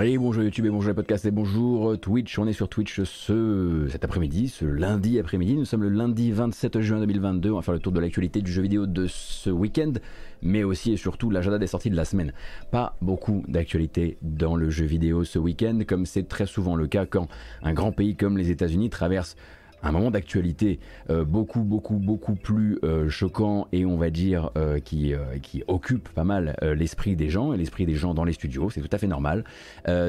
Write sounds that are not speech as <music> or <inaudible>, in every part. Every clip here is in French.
Bonjour YouTube et bonjour les podcasts et bonjour Twitch. On est sur Twitch ce, cet après-midi, ce lundi après-midi. Nous sommes le lundi 27 juin 2022. On va faire le tour de l'actualité du jeu vidéo de ce week-end, mais aussi et surtout l'agenda des sorties de la semaine. Pas beaucoup d'actualité dans le jeu vidéo ce week-end, comme c'est très souvent le cas quand un grand pays comme les États-Unis traverse un moment d'actualité euh, beaucoup beaucoup beaucoup plus euh, choquant et on va dire euh, qui, qui occupe pas mal l'esprit des gens et l'esprit des gens dans les studios, c'est tout à fait normal.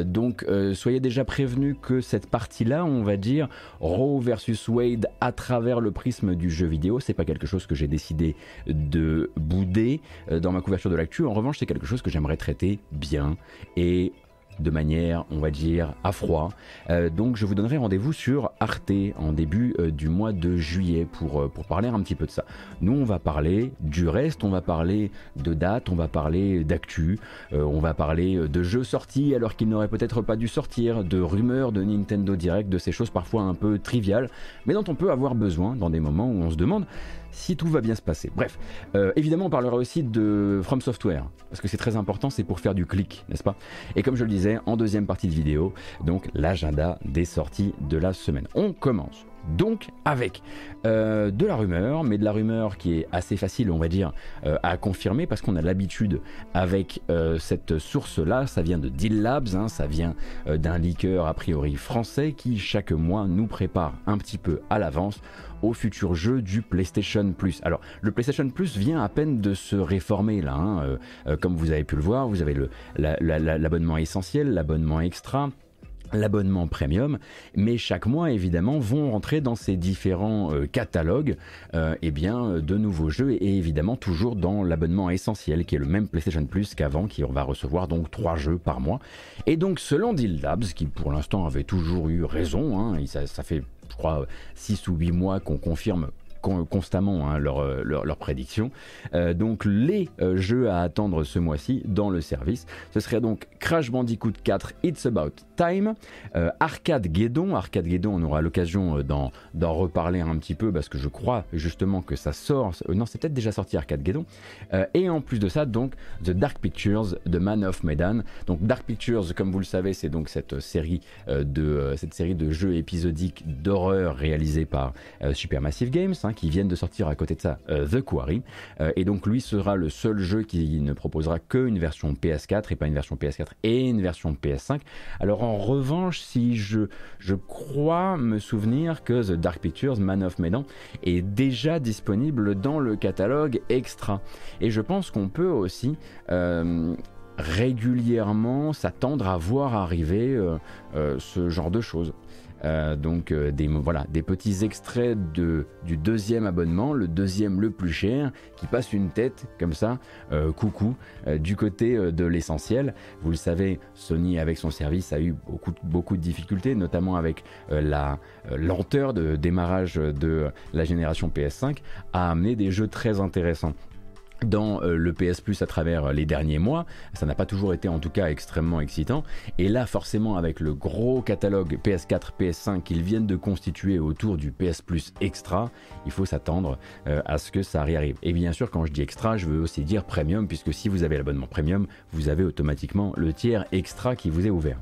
donc soyez déjà prévenus que cette partie-là, on va dire Roe versus Wade à travers le prisme du jeu vidéo, c'est pas quelque chose que j'ai décidé de bouder dans ma couverture de l'actu. En revanche, c'est quelque chose que j'aimerais traiter bien et de manière, on va dire, à froid. Euh, donc je vous donnerai rendez-vous sur Arte en début euh, du mois de juillet pour, euh, pour parler un petit peu de ça. Nous, on va parler du reste, on va parler de dates, on va parler d'actu, on va parler de jeux sortis alors qu'ils n'auraient peut-être pas dû sortir, de rumeurs de Nintendo Direct, de ces choses parfois un peu triviales, mais dont on peut avoir besoin dans des moments où on se demande si tout va bien se passer. Bref, euh, évidemment, on parlera aussi de From Software, parce que c'est très important, c'est pour faire du clic, n'est-ce pas? Et comme je le disais, en deuxième partie de vidéo, donc l'agenda des sorties de la semaine. On commence donc avec euh, de la rumeur, mais de la rumeur qui est assez facile, on va dire, euh, à confirmer parce qu'on a l'habitude avec cette source-là. Ça vient de Deal Labs, hein, ça vient d'un leaker a priori français qui chaque mois nous prépare un petit peu à l'avance au futur jeu du PlayStation Plus. Alors, le PlayStation Plus vient à peine de se réformer là. Hein, euh, euh, comme vous avez pu le voir, vous avez l'abonnement essentiel, l'abonnement extra l'abonnement premium, mais chaque mois évidemment vont rentrer dans ces différents euh, catalogues eh bien, de nouveaux jeux et évidemment toujours dans l'abonnement essentiel qui est le même PlayStation Plus qu'avant, qui on va recevoir donc trois jeux par mois. Et donc selon Deal Labs, qui pour l'instant avait toujours eu raison, hein, ça, fait crois, 6 ou 8 mois qu'on confirme constamment hein, leurs euh, leur, prédictions. Euh, donc les euh, jeux à attendre ce mois-ci dans le service, ce serait donc Crash Bandicoot 4 It's About Time, Arcade Guédon, Arcade Guédon on aura l'occasion d'en reparler un petit peu parce que je crois justement que ça sort, non c'est peut-être déjà sorti Arcade Guédon, et en plus de ça donc The Dark Pictures de Man of Medan. Donc Dark Pictures comme vous le savez c'est donc cette série, de, cette série de jeux épisodiques d'horreur réalisés par Supermassive Games, qui viennent de sortir à côté de ça euh, The Quarry. Euh, et donc lui sera le seul jeu qui ne proposera qu'une version PS4 et pas une version PS4 et une version PS5. Alors en revanche, si je, je crois me souvenir que The Dark Pictures, Man of Medan, est déjà disponible dans le catalogue extra. Et je pense qu'on peut aussi euh, régulièrement s'attendre à voir arriver ce genre de choses. Euh, donc euh, des, voilà, des petits extraits du deuxième abonnement, le deuxième le plus cher, qui passe une tête comme ça, euh, coucou, du côté de l'essentiel. Vous le savez, Sony avec son service a eu beaucoup, beaucoup de difficultés, notamment avec la lenteur de démarrage de la génération PS5, à amener des jeux très intéressants dans euh, le PS Plus à travers les derniers mois. Ça n'a pas toujours été en tout cas extrêmement excitant. Et là, forcément, avec le gros catalogue PS4, PS5 qu'ils viennent de constituer autour du PS Plus Extra, il faut s'attendre euh, à ce que ça arrive. Et bien sûr, quand je dis extra, je veux aussi dire premium, puisque si vous avez l'abonnement premium, vous avez automatiquement le tiers extra qui vous est ouvert.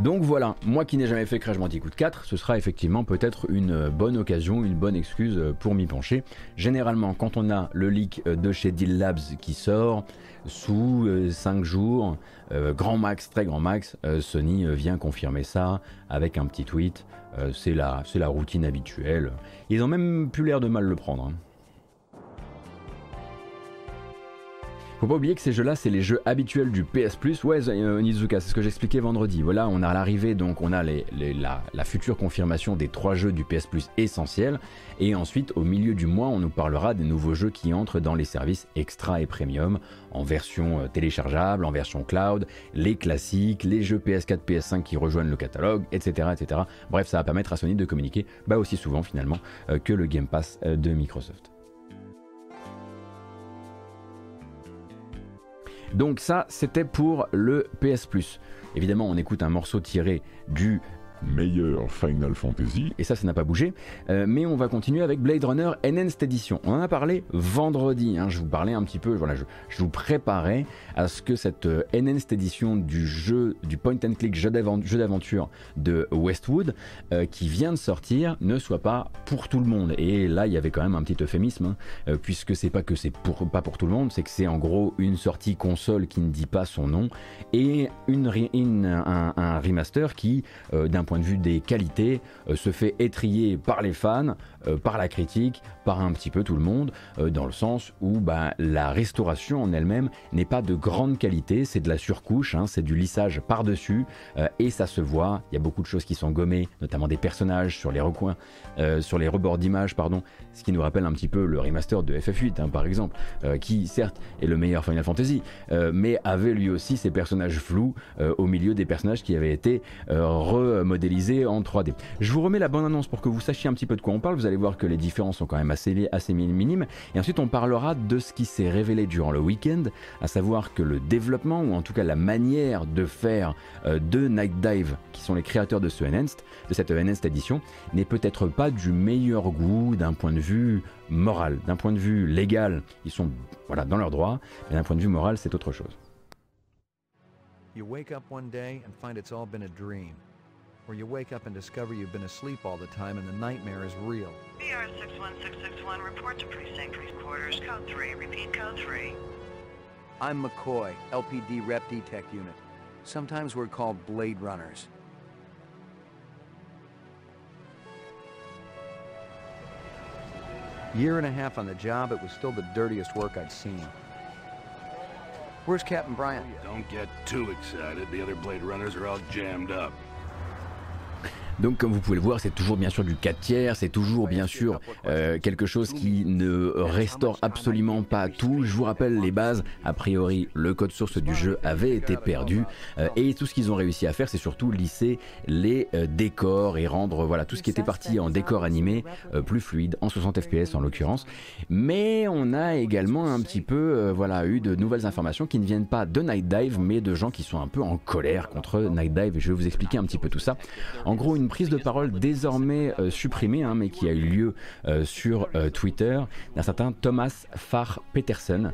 Donc voilà, moi qui n'ai jamais fait Crash Bandicoot 4, ce sera effectivement peut-être une bonne occasion, une bonne excuse pour m'y pencher. Généralement, quand on a le leak de chez Deal Labs qui sort sous 5 euh, jours, euh, grand max, très grand max, euh, Sony vient confirmer ça avec un petit tweet. c'est la, la routine habituelle. Ils ont même plus l'air de mal le prendre. Hein. Faut pas oublier que ces jeux-là, c'est les jeux habituels du PS Plus. Ouais, euh, Nizuka, c'est ce que j'expliquais vendredi. Voilà, on a l'arrivée, donc on a la, future confirmation des trois jeux du PS Plus essentiels. Et ensuite, au milieu du mois, on nous parlera des nouveaux jeux qui entrent dans les services extra et premium, en version euh, téléchargeable, en version cloud, les classiques, les jeux PS4, PS5 qui rejoignent le catalogue, etc. etc. Bref, ça va permettre à Sony de communiquer bah, aussi souvent finalement euh, que le Game Pass de Microsoft. Donc ça, c'était pour le PS Plus. Évidemment, on écoute un morceau tiré du meilleur Final Fantasy. Et ça, ça n'a pas bougé. Euh, mais on va continuer avec Blade Runner Enhanced Edition. On en a parlé vendredi. Hein. je vous parlais un petit peu, je, vous préparais à ce que cette euh, Enhanced Edition du jeu, du point and click jeu d'aventure de Westwood, euh, qui vient de sortir, ne soit pas pour tout le monde. Et là, il y avait quand même un petit euphémisme, hein, puisque c'est pas que c'est pour, pas pour tout le monde, c'est que c'est en gros une sortie console qui ne dit pas son nom et une, un, un, remaster qui, d'un point de vue des qualités, euh, se fait étrier par les fans, euh, par la critique, par un petit peu tout le monde, euh, dans le sens où bah, la restauration en elle-même n'est pas de grande qualité, c'est de la surcouche, hein, c'est du lissage par-dessus, et ça se voit, il y a beaucoup de choses qui sont gommées, notamment des personnages sur les recoins, sur les rebords d'image, pardon, ce qui nous rappelle un petit peu le remaster de FF8, hein, par exemple, qui certes est le meilleur Final Fantasy, mais avait lui aussi ses personnages flous au milieu des personnages qui avaient été remodélisés en 3D. Je vous remets la bonne annonce pour que vous sachiez un petit peu de quoi on parle. Vous allez voir que les différences sont quand même assez, minimes. Et ensuite, on parlera de ce qui s'est révélé durant le week-end, à savoir que le développement, ou en tout cas la manière de faire euh, de Night Dive, qui sont les créateurs de, ce Enhanced, de cette Enhanced édition, n'est peut-être pas du meilleur goût d'un point de vue moral. D'un point de vue légal, ils sont voilà, dans leurs droits, mais d'un point de vue moral, c'est autre chose. Where you wake up and discover you've been asleep all the time and the nightmare is real. BR 61661, report to precinct quarters, code 3. Repeat code 3. I'm McCoy, LPD Rep Detect Unit. Sometimes we're called Blade Runners. Year and a half on the job, it was still the dirtiest work I'd seen. Where's Captain Bryant? Don't get too excited. The other Blade Runners are all jammed up. Donc comme vous pouvez le voir, c'est toujours bien sûr du 4 tiers, c'est toujours bien sûr euh, quelque chose qui ne restaure absolument pas tout. Je vous rappelle les bases, a priori le code source du jeu avait été perdu euh, et tout ce qu'ils ont réussi à faire c'est surtout lisser les euh, décors et rendre voilà tout ce qui était parti en décor animé plus fluide, en 60 fps en l'occurrence. Mais on a également un petit peu voilà eu de nouvelles informations qui ne viennent pas de Night Dive mais de gens qui sont un peu en colère contre Night Dive et je vais vous expliquer un petit peu tout ça. En gros une prise de parole désormais euh, supprimée, hein, mais qui a eu lieu euh, sur euh, Twitter d'un certain Thomas Farr Peterson.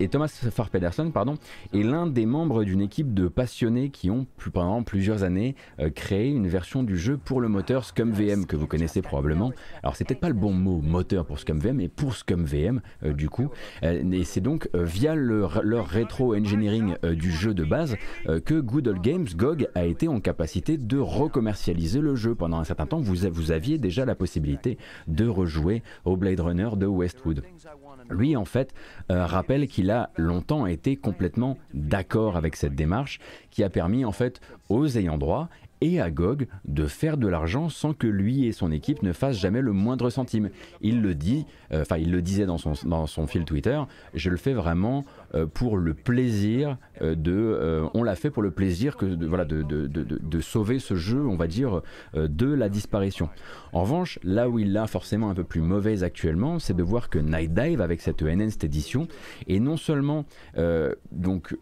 et Thomas Farr Peterson, pardon, est l'un des membres d'une équipe de passionnés qui ont pendant plusieurs années créé une version du jeu pour le moteur ScumVM que vous connaissez probablement. Alors c'est peut-être pas le bon mot moteur pour ScumVM, mais pour ScumVM du coup. et c'est donc via leur rétro engineering du jeu de base que Good Games GOG a été en capacité de recommercialiser le jeu pendant un certain temps, vous, aviez déjà la possibilité de rejouer au Blade Runner de Westwood. Lui, en fait, euh, rappelle qu'il a longtemps été complètement d'accord avec cette démarche qui a permis, en fait, aux ayants droit et à GOG de faire de l'argent sans que lui et son équipe ne fassent jamais le moindre centime. Il le dit, euh, enfin il le disait dans son, dans son fil Twitter, je le fais vraiment pour le plaisir euh, de... on l'a fait pour le plaisir que, voilà, de, de, de, sauver ce jeu, on va dire, de la disparition. En revanche, là où il l'a forcément un peu plus mauvaise actuellement, c'est de voir que Night Dive, avec cette Enhanced édition, est non seulement donc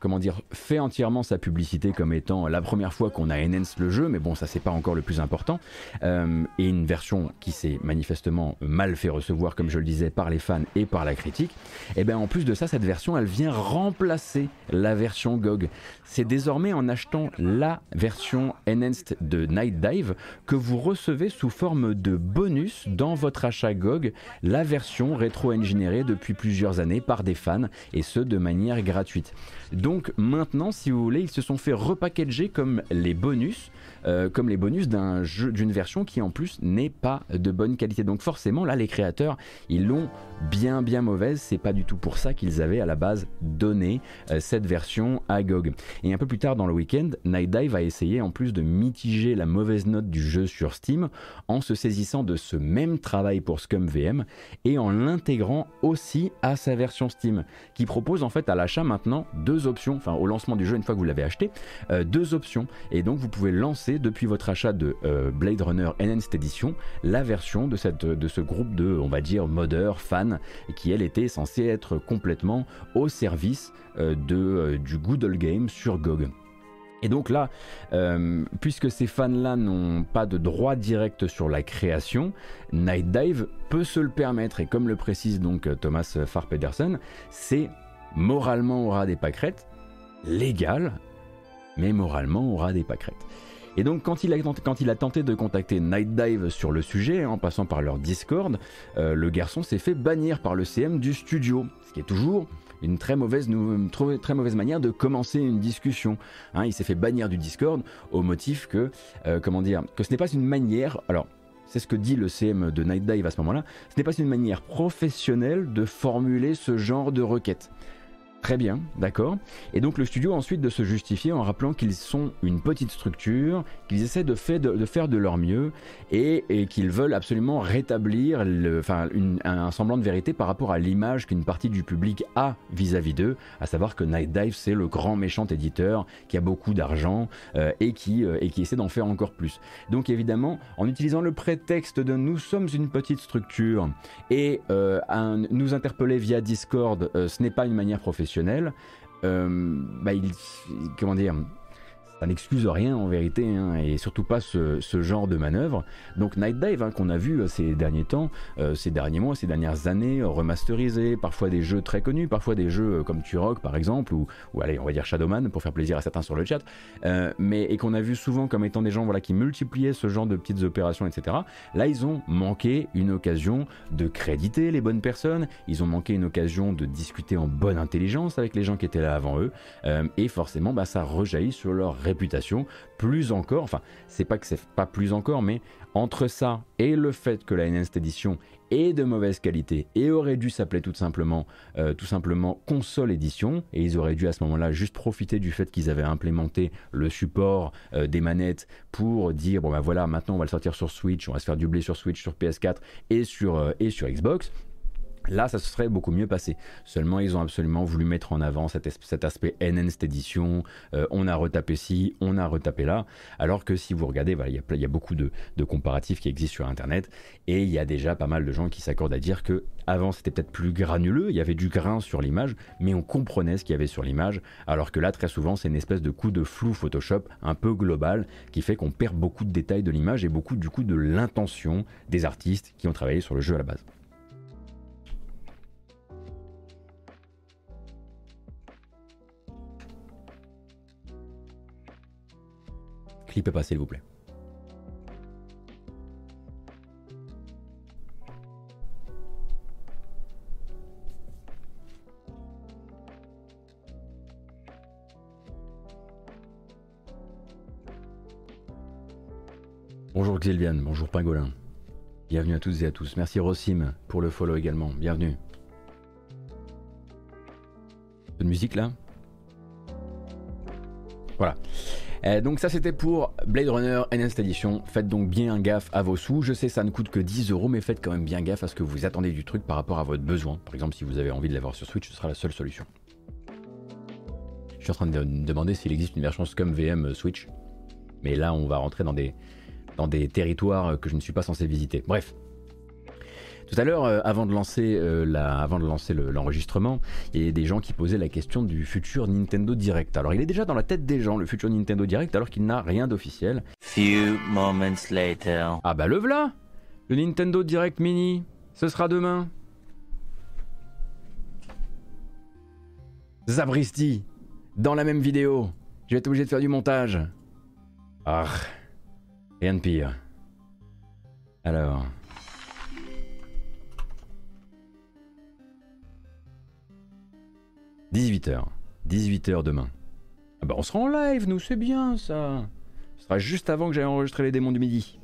comment dire, fait entièrement sa publicité comme étant la première fois qu'on a enhance le jeu, mais bon, ça c'est pas encore le plus important, euh, et une version qui s'est manifestement mal fait recevoir, comme je le disais, par les fans et par la critique, et eh bien en plus de ça, cette version, elle vient remplacer la version GOG. C'est désormais en achetant la version enhanced de Night Dive que vous recevez sous forme de bonus dans votre achat GOG la version rétro-ingénérée depuis plusieurs années par des fans, et ce de manière gratuite. Donc maintenant, si vous voulez, ils se sont fait repackager comme les bonus, euh, comme les bonus d'un jeu, d'une version qui en plus n'est pas de bonne qualité. Donc forcément, là, les créateurs, ils l'ont bien bien mauvaise. C'est pas du tout pour ça qu'ils avaient à la base donné euh, cette version à GOG. Et un peu plus tard dans le week-end, Night Dive a essayé en plus de mitiger la mauvaise note du jeu sur Steam en se saisissant de ce même travail pour ScumVM et en l'intégrant aussi à sa version Steam, qui propose en fait à l'achat maintenant deux options, enfin au lancement du jeu une fois que vous l'avez acheté, euh, deux options. Et donc vous pouvez lancer depuis votre achat de euh, Blade Runner Enhanced Edition la version de, ce groupe de, on va dire, modeurs, fans, qui elle était censée être complètement au service euh, du Good Game sur GOG. Et donc là, puisque ces fans-là n'ont pas de droit direct sur la création, Night Dive peut se le permettre. Et comme le précise donc Thomas Farr Pedersen, c'est moralement aura des pâquerettes, légal, mais moralement aura des pâquerettes. Et donc quand il, a, tenté de contacter Night Dive sur le sujet, en passant par leur Discord, euh, le garçon s'est fait bannir par le CM du studio, ce qui est toujours une très mauvaise, très mauvaise manière de commencer une discussion. Hein. il s'est fait bannir du Discord au motif que, euh, comment dire, que ce n'est pas une manière. Alors, c'est ce que dit le CM de Night Dive à ce moment-là. Ce n'est pas une manière professionnelle de formuler ce genre de requête. Très bien, d'accord. Et donc le studio ensuite de se justifier en rappelant qu'ils sont une petite structure, qu'ils essaient de, fait de, faire de leur mieux et, qu'ils veulent absolument rétablir un semblant de vérité par rapport à l'image qu'une partie du public a vis-à-vis d'eux, à savoir que Night Dive c'est le grand méchant éditeur qui a beaucoup d'argent euh, et, qui, euh, et qui essaie d'en faire encore plus. Donc évidemment, en utilisant le prétexte de nous sommes une petite structure et euh, nous interpeller via Discord, ce n'est pas une manière professionnelle euh, bah, comment dire, ça n'excuse rien en vérité, hein, et surtout pas ce, genre de manœuvre. Donc Night Dive, hein, qu'on a vu euh, ces derniers temps, euh, ces derniers mois, ces dernières années, euh, remasterisés, parfois des jeux très connus, parfois des jeux comme Turok par exemple, ou, allez, on va dire Shadowman pour faire plaisir à certains sur le chat, mais et qu'on a vu souvent comme étant des gens voilà, qui multipliaient ce genre de petites opérations, etc. Là, ils ont manqué une occasion de créditer les bonnes personnes, ils ont manqué une occasion de discuter en bonne intelligence avec les gens qui étaient là avant eux, et forcément, bah, ça rejaillit sur leur réputation, plus encore, enfin c'est pas que c'est pas plus encore, mais entre ça et le fait que la Enhanced Edition est de mauvaise qualité et aurait dû s'appeler tout simplement, euh, tout simplement console édition et ils auraient dû à ce moment-là juste profiter du fait qu'ils avaient implémenté le support euh, des manettes pour dire bon ben voilà maintenant on va le sortir sur Switch, on va se faire du blé sur Switch, sur PS4 et sur, euh, et sur Xbox Là, ça se serait beaucoup mieux passé. Seulement, ils ont absolument voulu mettre en avant cet, aspect Enhanced Edition. Euh, on a retapé ci, on a retapé là. Alors que si vous regardez, il y, a beaucoup de, comparatifs qui existent sur Internet. Et il y a déjà pas mal de gens qui s'accordent à dire que avant c'était peut-être plus granuleux, il y avait du grain sur l'image, mais on comprenait ce qu'il y avait sur l'image. Alors que là, très souvent, c'est une espèce de coup de flou Photoshop un peu global qui fait qu'on perd beaucoup de détails de l'image et beaucoup du coup de l'intention des artistes qui ont travaillé sur le jeu à la base. Clipez pas, s'il vous plaît. Bonjour Xilvian, bonjour Pingolin. Bienvenue à toutes et à tous. Merci Rossim pour le follow également. Bienvenue. De musique là? Voilà. Euh, donc ça c'était pour Blade Runner Enhanced Edition. Faites donc bien gaffe à vos sous. Je sais ça ne coûte que 10 euros, mais faites quand même bien gaffe à ce que vous attendez du truc par rapport à votre besoin. Par exemple, si vous avez envie de l'avoir sur Switch, ce sera la seule solution. Je suis en train de me demander s'il existe une version Scum VM Switch. Mais là, on va rentrer dans des, dans des territoires que je ne suis pas censé visiter. Bref, tout à l'heure, euh, avant de lancer, euh, avant de lancer l'enregistrement, il y a des gens qui posaient la question du futur Nintendo Direct. Alors, il est déjà dans la tête des gens, le futur Nintendo Direct, alors qu'il n'a rien d'officiel. Few moments later. Ah bah le voilà Le Nintendo Direct Mini, ce sera demain. Zabristi, dans la même vidéo. Je vais être obligé de faire du montage. Ah, rien de pire. Alors... 18h. 18h demain. Ah bah on sera en live, nous, c'est bien ça. Ce sera juste avant que j'aille enregistrer les démons du midi.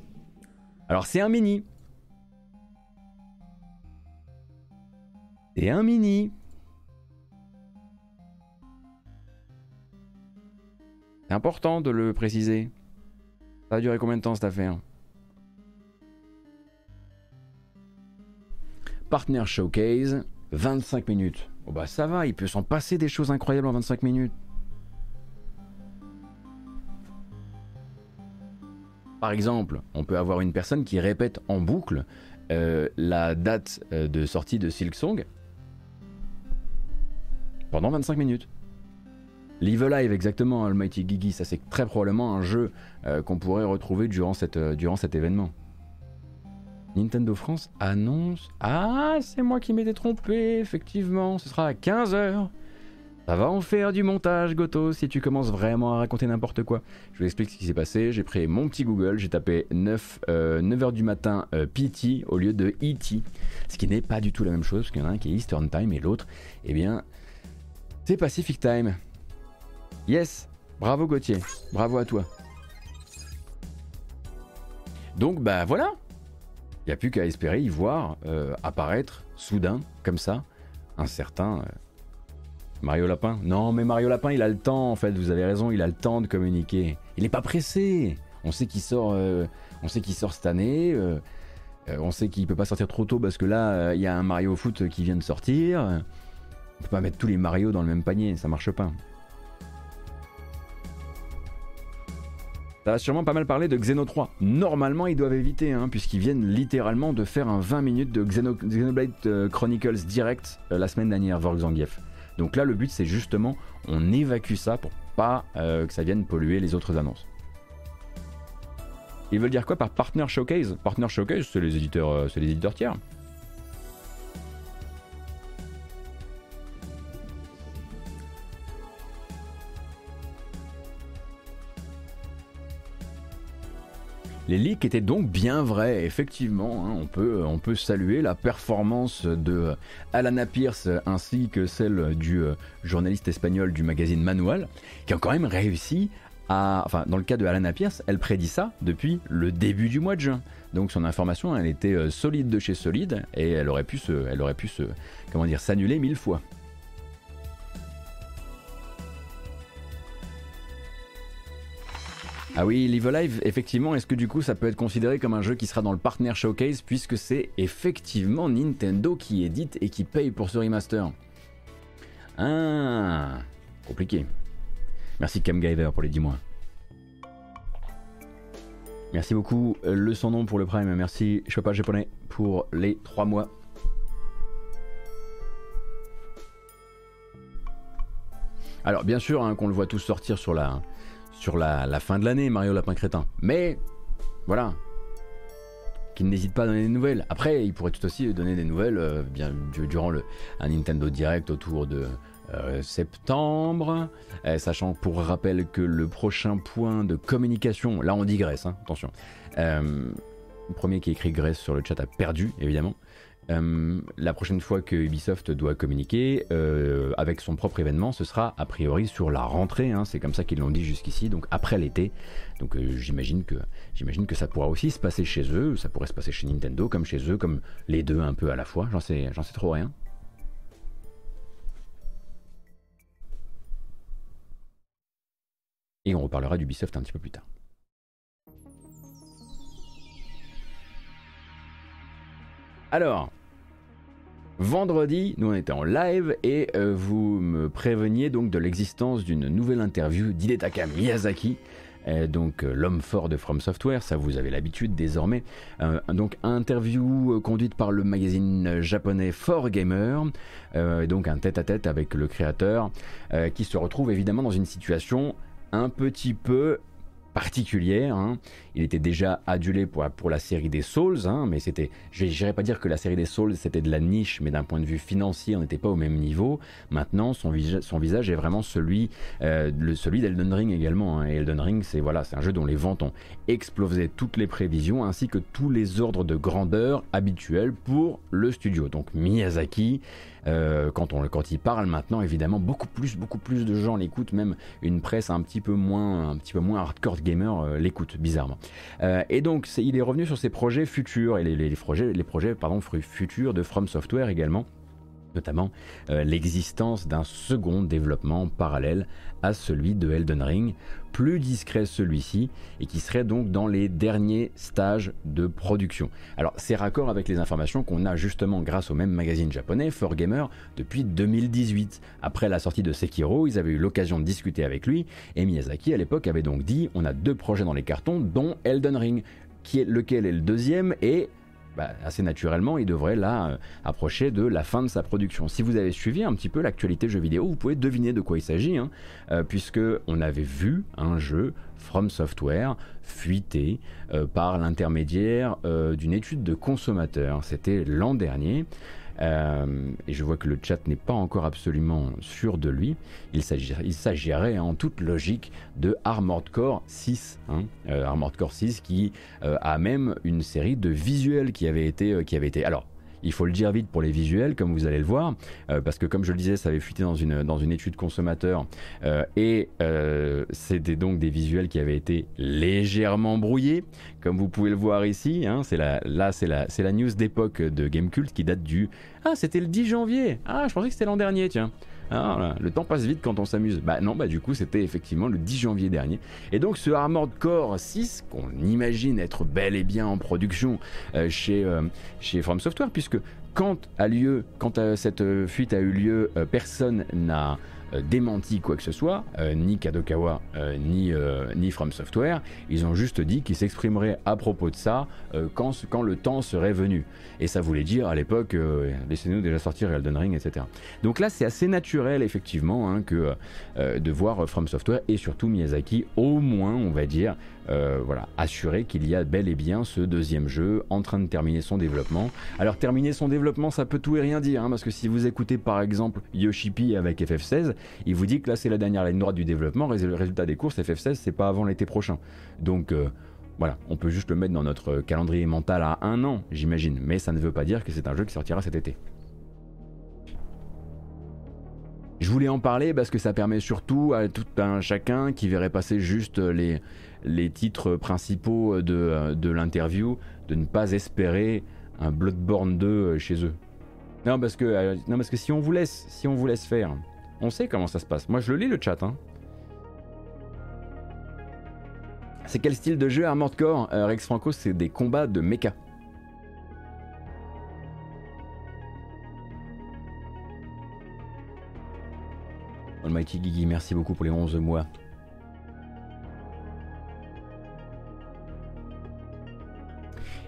Alors c'est un mini. C'est un mini. C'est important de le préciser. Ça a duré combien de temps cette affaire? Partner Showcase, 25 minutes. Oh bah ça va, il peut s'en passer des choses incroyables en 25 minutes. Par exemple, on peut avoir une personne qui répète en boucle euh, la date euh, de sortie de Silk Song pendant 25 minutes. Live Alive, exactement, Almighty Gigi. Ça, c'est très probablement un jeu euh, qu'on pourrait retrouver durant, cet événement. Nintendo France annonce. Ah, c'est moi qui m'étais trompé, effectivement. Ce sera à 15h. Ça va en faire du montage, Goto, si tu commences vraiment à raconter n'importe quoi. Je vous explique ce qui s'est passé. J'ai pris mon petit Google, j'ai tapé 9, h euh, du matin PT au lieu de ET. Ce qui n'est pas du tout la même chose, parce qu'il y en a un qui est Eastern Time et l'autre, eh bien, c'est Pacific Time. Yes, bravo Gauthier, bravo à toi. Donc bah voilà, il n'y a plus qu'à espérer y voir euh, apparaître soudain, comme ça, un certain euh, Mario Lapin. Non mais Mario Lapin il a le temps en fait, vous avez raison, il a le temps de communiquer. Il n'est pas pressé. On sait qu'il sort, euh, on sort cette année. on sait qu'il peut pas sortir trop tôt parce que là il y a un Mario Foot qui vient de sortir. On peut pas mettre tous les Mario dans le même panier, ça marche pas. Va sûrement pas mal parler de Xeno 3. Normalement, ils doivent éviter, hein, puisqu'ils viennent littéralement de faire un 20 minutes de Xenoblade euh, Chronicles direct euh, la semaine dernière, Vorgzangief. Donc là, le but, c'est justement, on évacue ça pour pas euh, que ça vienne polluer les autres annonces. Ils veulent dire quoi par Partner Showcase? Partner Showcase, c'est les éditeurs tiers. Les leaks étaient donc bien vrais, effectivement. Hein. on, peut, on peut saluer la performance de Alana Pierce ainsi que celle du euh, journaliste espagnol du magazine Manual, qui ont quand même réussi à. Enfin, dans le cas de Alana Pierce, elle prédit ça depuis le début du mois de juin. Donc son information, elle était euh, solide de chez solide et elle aurait pu se, elle aurait s'annuler mille fois. Ah oui, Live Alive, effectivement, est-ce que du coup ça peut être considéré comme un jeu qui sera dans le Partner Showcase puisque c'est effectivement Nintendo qui édite et qui paye pour ce remaster Ah, compliqué. Merci Camgiver pour les 10 mois. Merci beaucoup euh, le son nom pour le Prime, merci pas japonais pour les 3 mois. Alors bien sûr hein, qu'on le voit tous sortir sur la, sur la, fin de l'année, Mario Lapin Crétin. Mais voilà, qu'il n'hésite pas à donner des nouvelles. Après, il pourrait tout aussi donner des nouvelles euh, bien, durant un Nintendo Direct autour de euh, septembre, euh, sachant pour rappel que le prochain point de communication, là on dit Grèce, hein, attention, le premier qui écrit Grèce sur le chat a perdu, évidemment. Euh, la prochaine fois que Ubisoft doit communiquer euh, avec son propre événement, ce sera a priori sur la rentrée. Hein, c'est comme ça qu'ils l'ont dit jusqu'ici, donc après l'été. Donc euh, j'imagine que ça pourra aussi se passer chez eux. Ça pourrait se passer chez Nintendo comme chez eux, comme les deux un peu à la fois. J'en sais, j'en sais trop rien. Et on reparlera d'Ubisoft un petit peu plus tard. Alors, Vendredi, nous on était en live et euh, vous me préveniez donc de l'existence d'une nouvelle interview d'Hidetaka Miyazaki, euh, donc euh, l'homme fort de From Software, ça vous avez l'habitude désormais. donc interview conduite par le magazine japonais 4Gamer, donc un tête-à-tête -tête avec le créateur, qui se retrouve évidemment dans une situation un petit peu particulière. Hein. Il était déjà adulé pour, la série des Souls, hein, mais c'était, je n'irais pas dire que la série des Souls c'était de la niche, mais d'un point de vue financier, on n'était pas au même niveau. Maintenant, son, visage est vraiment celui, euh, celui d'Elden Ring également. Hein. Et Elden Ring, c'est voilà, c'est un jeu dont les ventes ont explosé toutes les prévisions, ainsi que tous les ordres de grandeur habituels pour le studio. Donc Miyazaki. Euh, quand, on, quand il parle maintenant, évidemment, beaucoup plus, beaucoup plus de gens l'écoutent, même une presse un petit peu moins, un petit peu moins hardcore gamer euh, l'écoute, bizarrement. Euh, et donc, il est revenu sur ses projets futurs et les, les projets, les projets pardon, futurs de From Software également notamment euh, l'existence d'un second développement parallèle à celui de Elden Ring, plus discret celui-ci, et qui serait donc dans les derniers stages de production. Alors c'est raccord avec les informations qu'on a justement grâce au même magazine japonais, 4Gamer, depuis 2018. Après la sortie de Sekiro, ils avaient eu l'occasion de discuter avec lui, et Miyazaki à l'époque avait donc dit on a deux projets dans les cartons, dont Elden Ring, qui est lequel est le deuxième, et bah, assez naturellement, il devrait là euh, approcher de la fin de sa production. Si vous avez suivi un petit peu l'actualité jeu vidéo, vous pouvez deviner de quoi il s'agit, hein, euh, puisque on avait vu un jeu From Software fuité par l'intermédiaire d'une étude de consommateurs. C'était l'an dernier. Euh, et je vois que le chat n'est pas encore absolument sûr de lui. Il s'agirait en toute logique de Armored Core 6. Hein. Euh, Armored Core 6 qui euh, a même une série de visuels qui avait été... qui avait été alors, il faut le dire vite pour les visuels, comme vous allez le voir, euh, parce que comme je le disais, ça avait fuité dans une, dans une étude consommateur, euh, et euh, c'était donc des visuels qui avaient été légèrement brouillés, comme vous pouvez le voir ici. Hein, c'est la, là, c'est la, c'est la news d'époque de Gamecult qui date du... Ah, c'était le 10 janvier Ah, je pensais que c'était l'an dernier, tiens ah, le temps passe vite quand on s'amuse. Bah non, bah du coup c'était effectivement le 10 janvier dernier. Et donc ce Armored Core 6, qu'on imagine être bel et bien en production euh, chez, euh, chez From Software, puisque quand a lieu, quand euh, cette fuite a eu lieu, personne n'a démenti quoi que ce soit, euh, ni Kadokawa, euh, ni, ni From Software. Ils ont juste dit qu'ils s'exprimeraient à propos de ça quand, quand le temps serait venu. Et ça voulait dire à l'époque, laissez-nous déjà sortir Elden Ring, etc. Donc là, c'est assez naturel, effectivement, hein, que, de voir From Software et surtout Miyazaki, au moins, on va dire, euh, voilà, assurer qu'il y a bel et bien ce deuxième jeu en train de terminer son développement. Alors terminer son développement, ça peut tout et rien dire, hein, parce que si vous écoutez par exemple Yoshipi avec FF16, il vous dit que là c'est la dernière ligne droite du développement, le résultat des courses, FF16 c'est pas avant l'été prochain. Donc euh, voilà, on peut juste le mettre dans notre calendrier mental à un an, j'imagine, mais ça ne veut pas dire que c'est un jeu qui sortira cet été. Je voulais en parler parce que ça permet surtout à tout un chacun qui verrait passer juste les, les titres principaux de, de l'interview de ne pas espérer un Bloodborne 2 chez eux. Non parce que, euh, non, parce que si, on vous laisse, si on vous laisse faire, on sait comment ça se passe. Moi je le lis le chat. Hein. C'est quel style de jeu Armored Core euh, Rex Franco, c'est des combats de mecha. Almighty Gigi, merci beaucoup pour les 11 mois.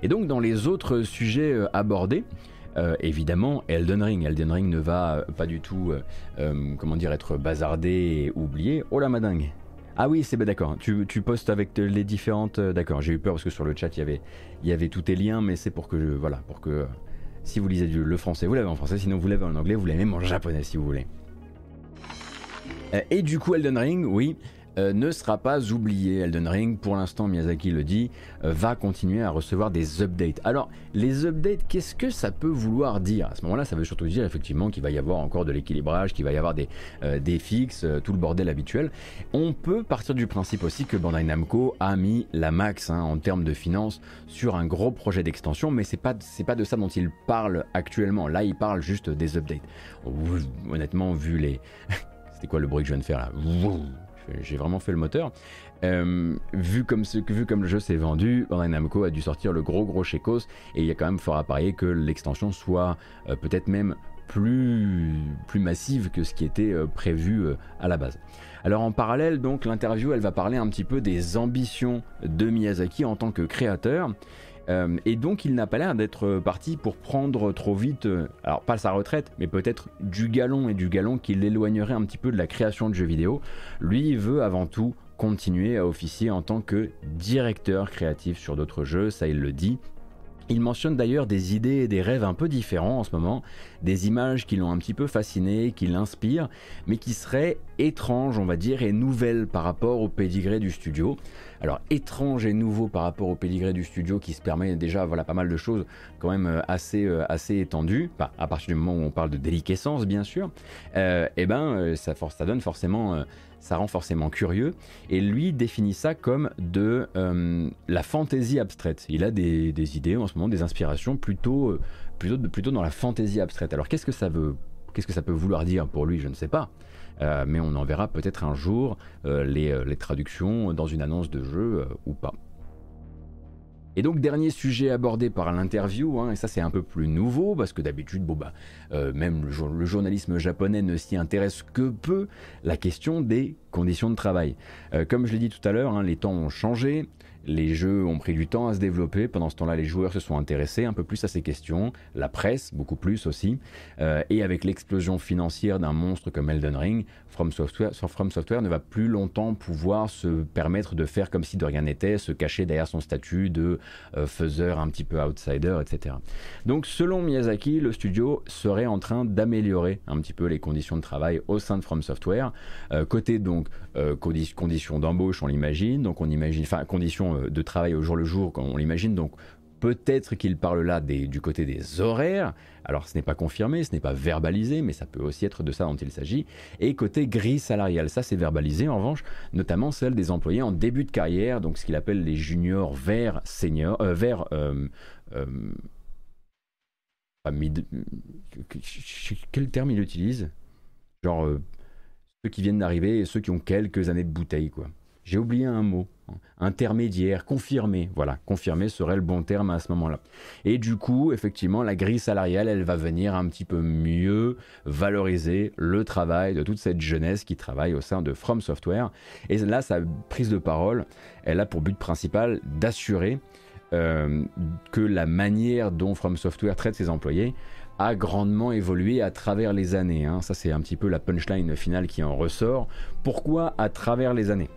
Et donc dans les autres sujets euh, abordés, euh, évidemment, Elden Ring. Elden Ring ne va euh, pas du tout, comment dire, être bazardé et oublié. Oh la madingue ah oui, c'est d'accord. Tu, postes avec les différentes. D'accord. J'ai eu peur parce que sur le chat il y avait, tous tes liens, mais c'est pour que voilà, pour que si vous lisez le français, vous l'avez en français. Sinon vous l'avez en anglais, vous l'avez même en japonais si vous voulez. et du coup, Elden Ring, oui. Euh, ne sera pas oublié. Elden Ring, pour l'instant, Miyazaki le dit, euh, va continuer à recevoir des updates. Alors, les updates, qu'est-ce que ça peut vouloir dire? À ce moment-là, ça veut surtout dire effectivement qu'il va y avoir encore de l'équilibrage, qu'il va y avoir des, euh, fixes, tout le bordel habituel. On peut partir du principe aussi que Bandai Namco a mis la max hein, en termes de finances sur un gros projet d'extension, mais c'est pas pas de ça dont il parle actuellement. Là, il parle juste des updates. Honnêtement, vu les <laughs> c'était quoi le bruit que je viens de faire là? J'ai vraiment fait le moteur. Euh, vu, comme vu comme le jeu s'est vendu, Bandai a dû sortir le gros gros chécos et il y a quand même fort à parier que l'extension soit euh, peut-être même plus, plus massive que ce qui était euh, prévu à la base. Alors en parallèle, donc l'interview, elle va parler un petit peu des ambitions de Miyazaki en tant que créateur. Et donc il n'a pas l'air d'être parti pour prendre trop vite, alors pas sa retraite, mais peut-être du galon et du galon qui l'éloignerait un petit peu de la création de jeux vidéo. Lui, veut avant tout continuer à officier en tant que directeur créatif sur d'autres jeux, ça il le dit. Il mentionne d'ailleurs des idées et des rêves un peu différents en ce moment, des images qui l'ont un petit peu fasciné, qui l'inspirent, mais qui seraient étranges, on va dire, et nouvelles par rapport au pédigré du studio. Alors étrange et nouveau par rapport au pédigré du studio qui se permet déjà voilà pas mal de choses quand même euh, assez euh, assez étendues, à partir du moment où on parle de déliquescence bien sûr, euh, et eh ben ça, ça donne forcément ça rend forcément curieux. Et lui définit ça comme de euh, la fantaisie abstraite. Il a des, idées en ce moment, des inspirations plutôt, euh, plutôt, plutôt dans la fantaisie abstraite. Alors qu'est-ce que ça veut Qu'est-ce que ça peut vouloir dire pour lui? Je ne sais pas. Euh, mais on en verra peut-être un jour les, traductions dans une annonce de jeu ou pas. Et donc dernier sujet abordé par l'interview, hein, et ça c'est un peu plus nouveau parce que d'habitude, bon bah, même le, journalisme japonais ne s'y intéresse que peu, la question des conditions de travail. Euh, comme je l'ai dit tout à l'heure, hein, les temps ont changé, les jeux ont pris du temps à se développer. Pendant ce temps-là, les joueurs se sont intéressés un peu plus à ces questions, la presse beaucoup plus aussi. Euh, et avec l'explosion financière d'un monstre comme Elden Ring, From Software, From ne va plus longtemps pouvoir se permettre de faire comme si de rien n'était, se cacher derrière son statut de euh, faiseur un petit peu outsider, etc. Donc selon Miyazaki, le studio serait en train d'améliorer un petit peu les conditions de travail au sein de From Software. Euh, côté donc conditions d'embauche, on l'imagine, donc on imagine, enfin conditions euh, de travail au jour le jour, on l'imagine. Donc peut-être qu'il parle là du côté des horaires. Alors ce n'est pas confirmé, ce n'est pas verbalisé, mais ça peut aussi être de ça dont il s'agit. Et côté grille salariale, ça c'est verbalisé en revanche, notamment celle des employés en début de carrière, donc ce qu'il appelle les juniors vers seniors, euh, vers euh, quel terme il utilise? Genre ceux qui viennent d'arriver et ceux qui ont quelques années de bouteille, quoi. J'ai oublié un mot. Intermédiaire, confirmé. Voilà, confirmé serait le bon terme à ce moment-là. Et du coup, effectivement, la grille salariale, elle va venir un petit peu mieux valoriser le travail de toute cette jeunesse qui travaille au sein de From Software. Et là, sa prise de parole, elle a pour but principal d'assurer euh, que la manière dont From Software traite ses employés a grandement évolué à travers les années. Hein. Ça, c'est un petit peu la punchline finale qui en ressort. Pourquoi à travers les années?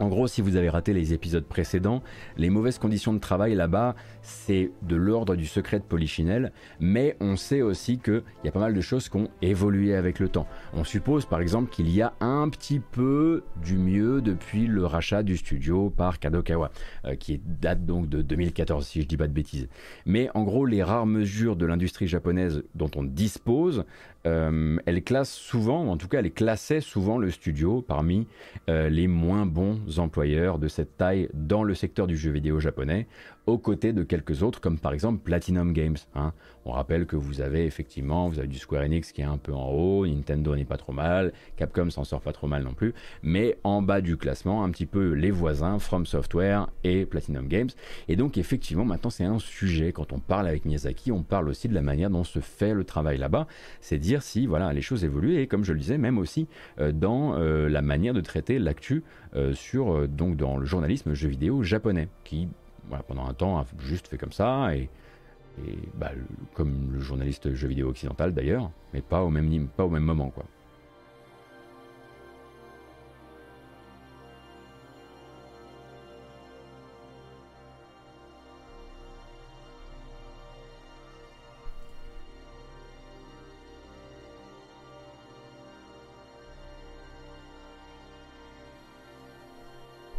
En gros, si vous avez raté les épisodes précédents, les mauvaises conditions de travail là-bas, c'est de l'ordre du secret de Polichinelle, mais on sait aussi qu'il y a pas mal de choses qui ont évolué avec le temps. On suppose par exemple qu'il y a un petit peu du mieux depuis le rachat du studio par Kadokawa, euh, qui date donc de 2014 si je dis pas de bêtises. Mais en gros, les rares mesures de l'industrie japonaise dont on dispose euh, elle classe souvent, ou en tout cas elle classait souvent le studio parmi euh, les moins bons employeurs de cette taille dans le secteur du jeu vidéo japonais, aux côtés de quelques autres, comme par exemple Platinum Games. Hein. On rappelle que vous avez effectivement, vous avez du Square Enix qui est un peu en haut, Nintendo n'est pas trop mal, Capcom s'en sort pas trop mal non plus, mais en bas du classement, un petit peu les voisins, From Software et Platinum Games. Et donc effectivement, maintenant c'est un sujet, quand on parle avec Miyazaki, on parle aussi de la manière dont se fait le travail là-bas, c'est dire si voilà les choses évoluent, et comme je le disais, même aussi euh, dans euh, la manière de traiter l'actu euh, sur, donc dans le journalisme jeu vidéo japonais, qui pendant un temps, a juste fait comme ça, et, bah, comme le journaliste jeu vidéo occidental d'ailleurs, mais pas au même, pas au même moment. quoi.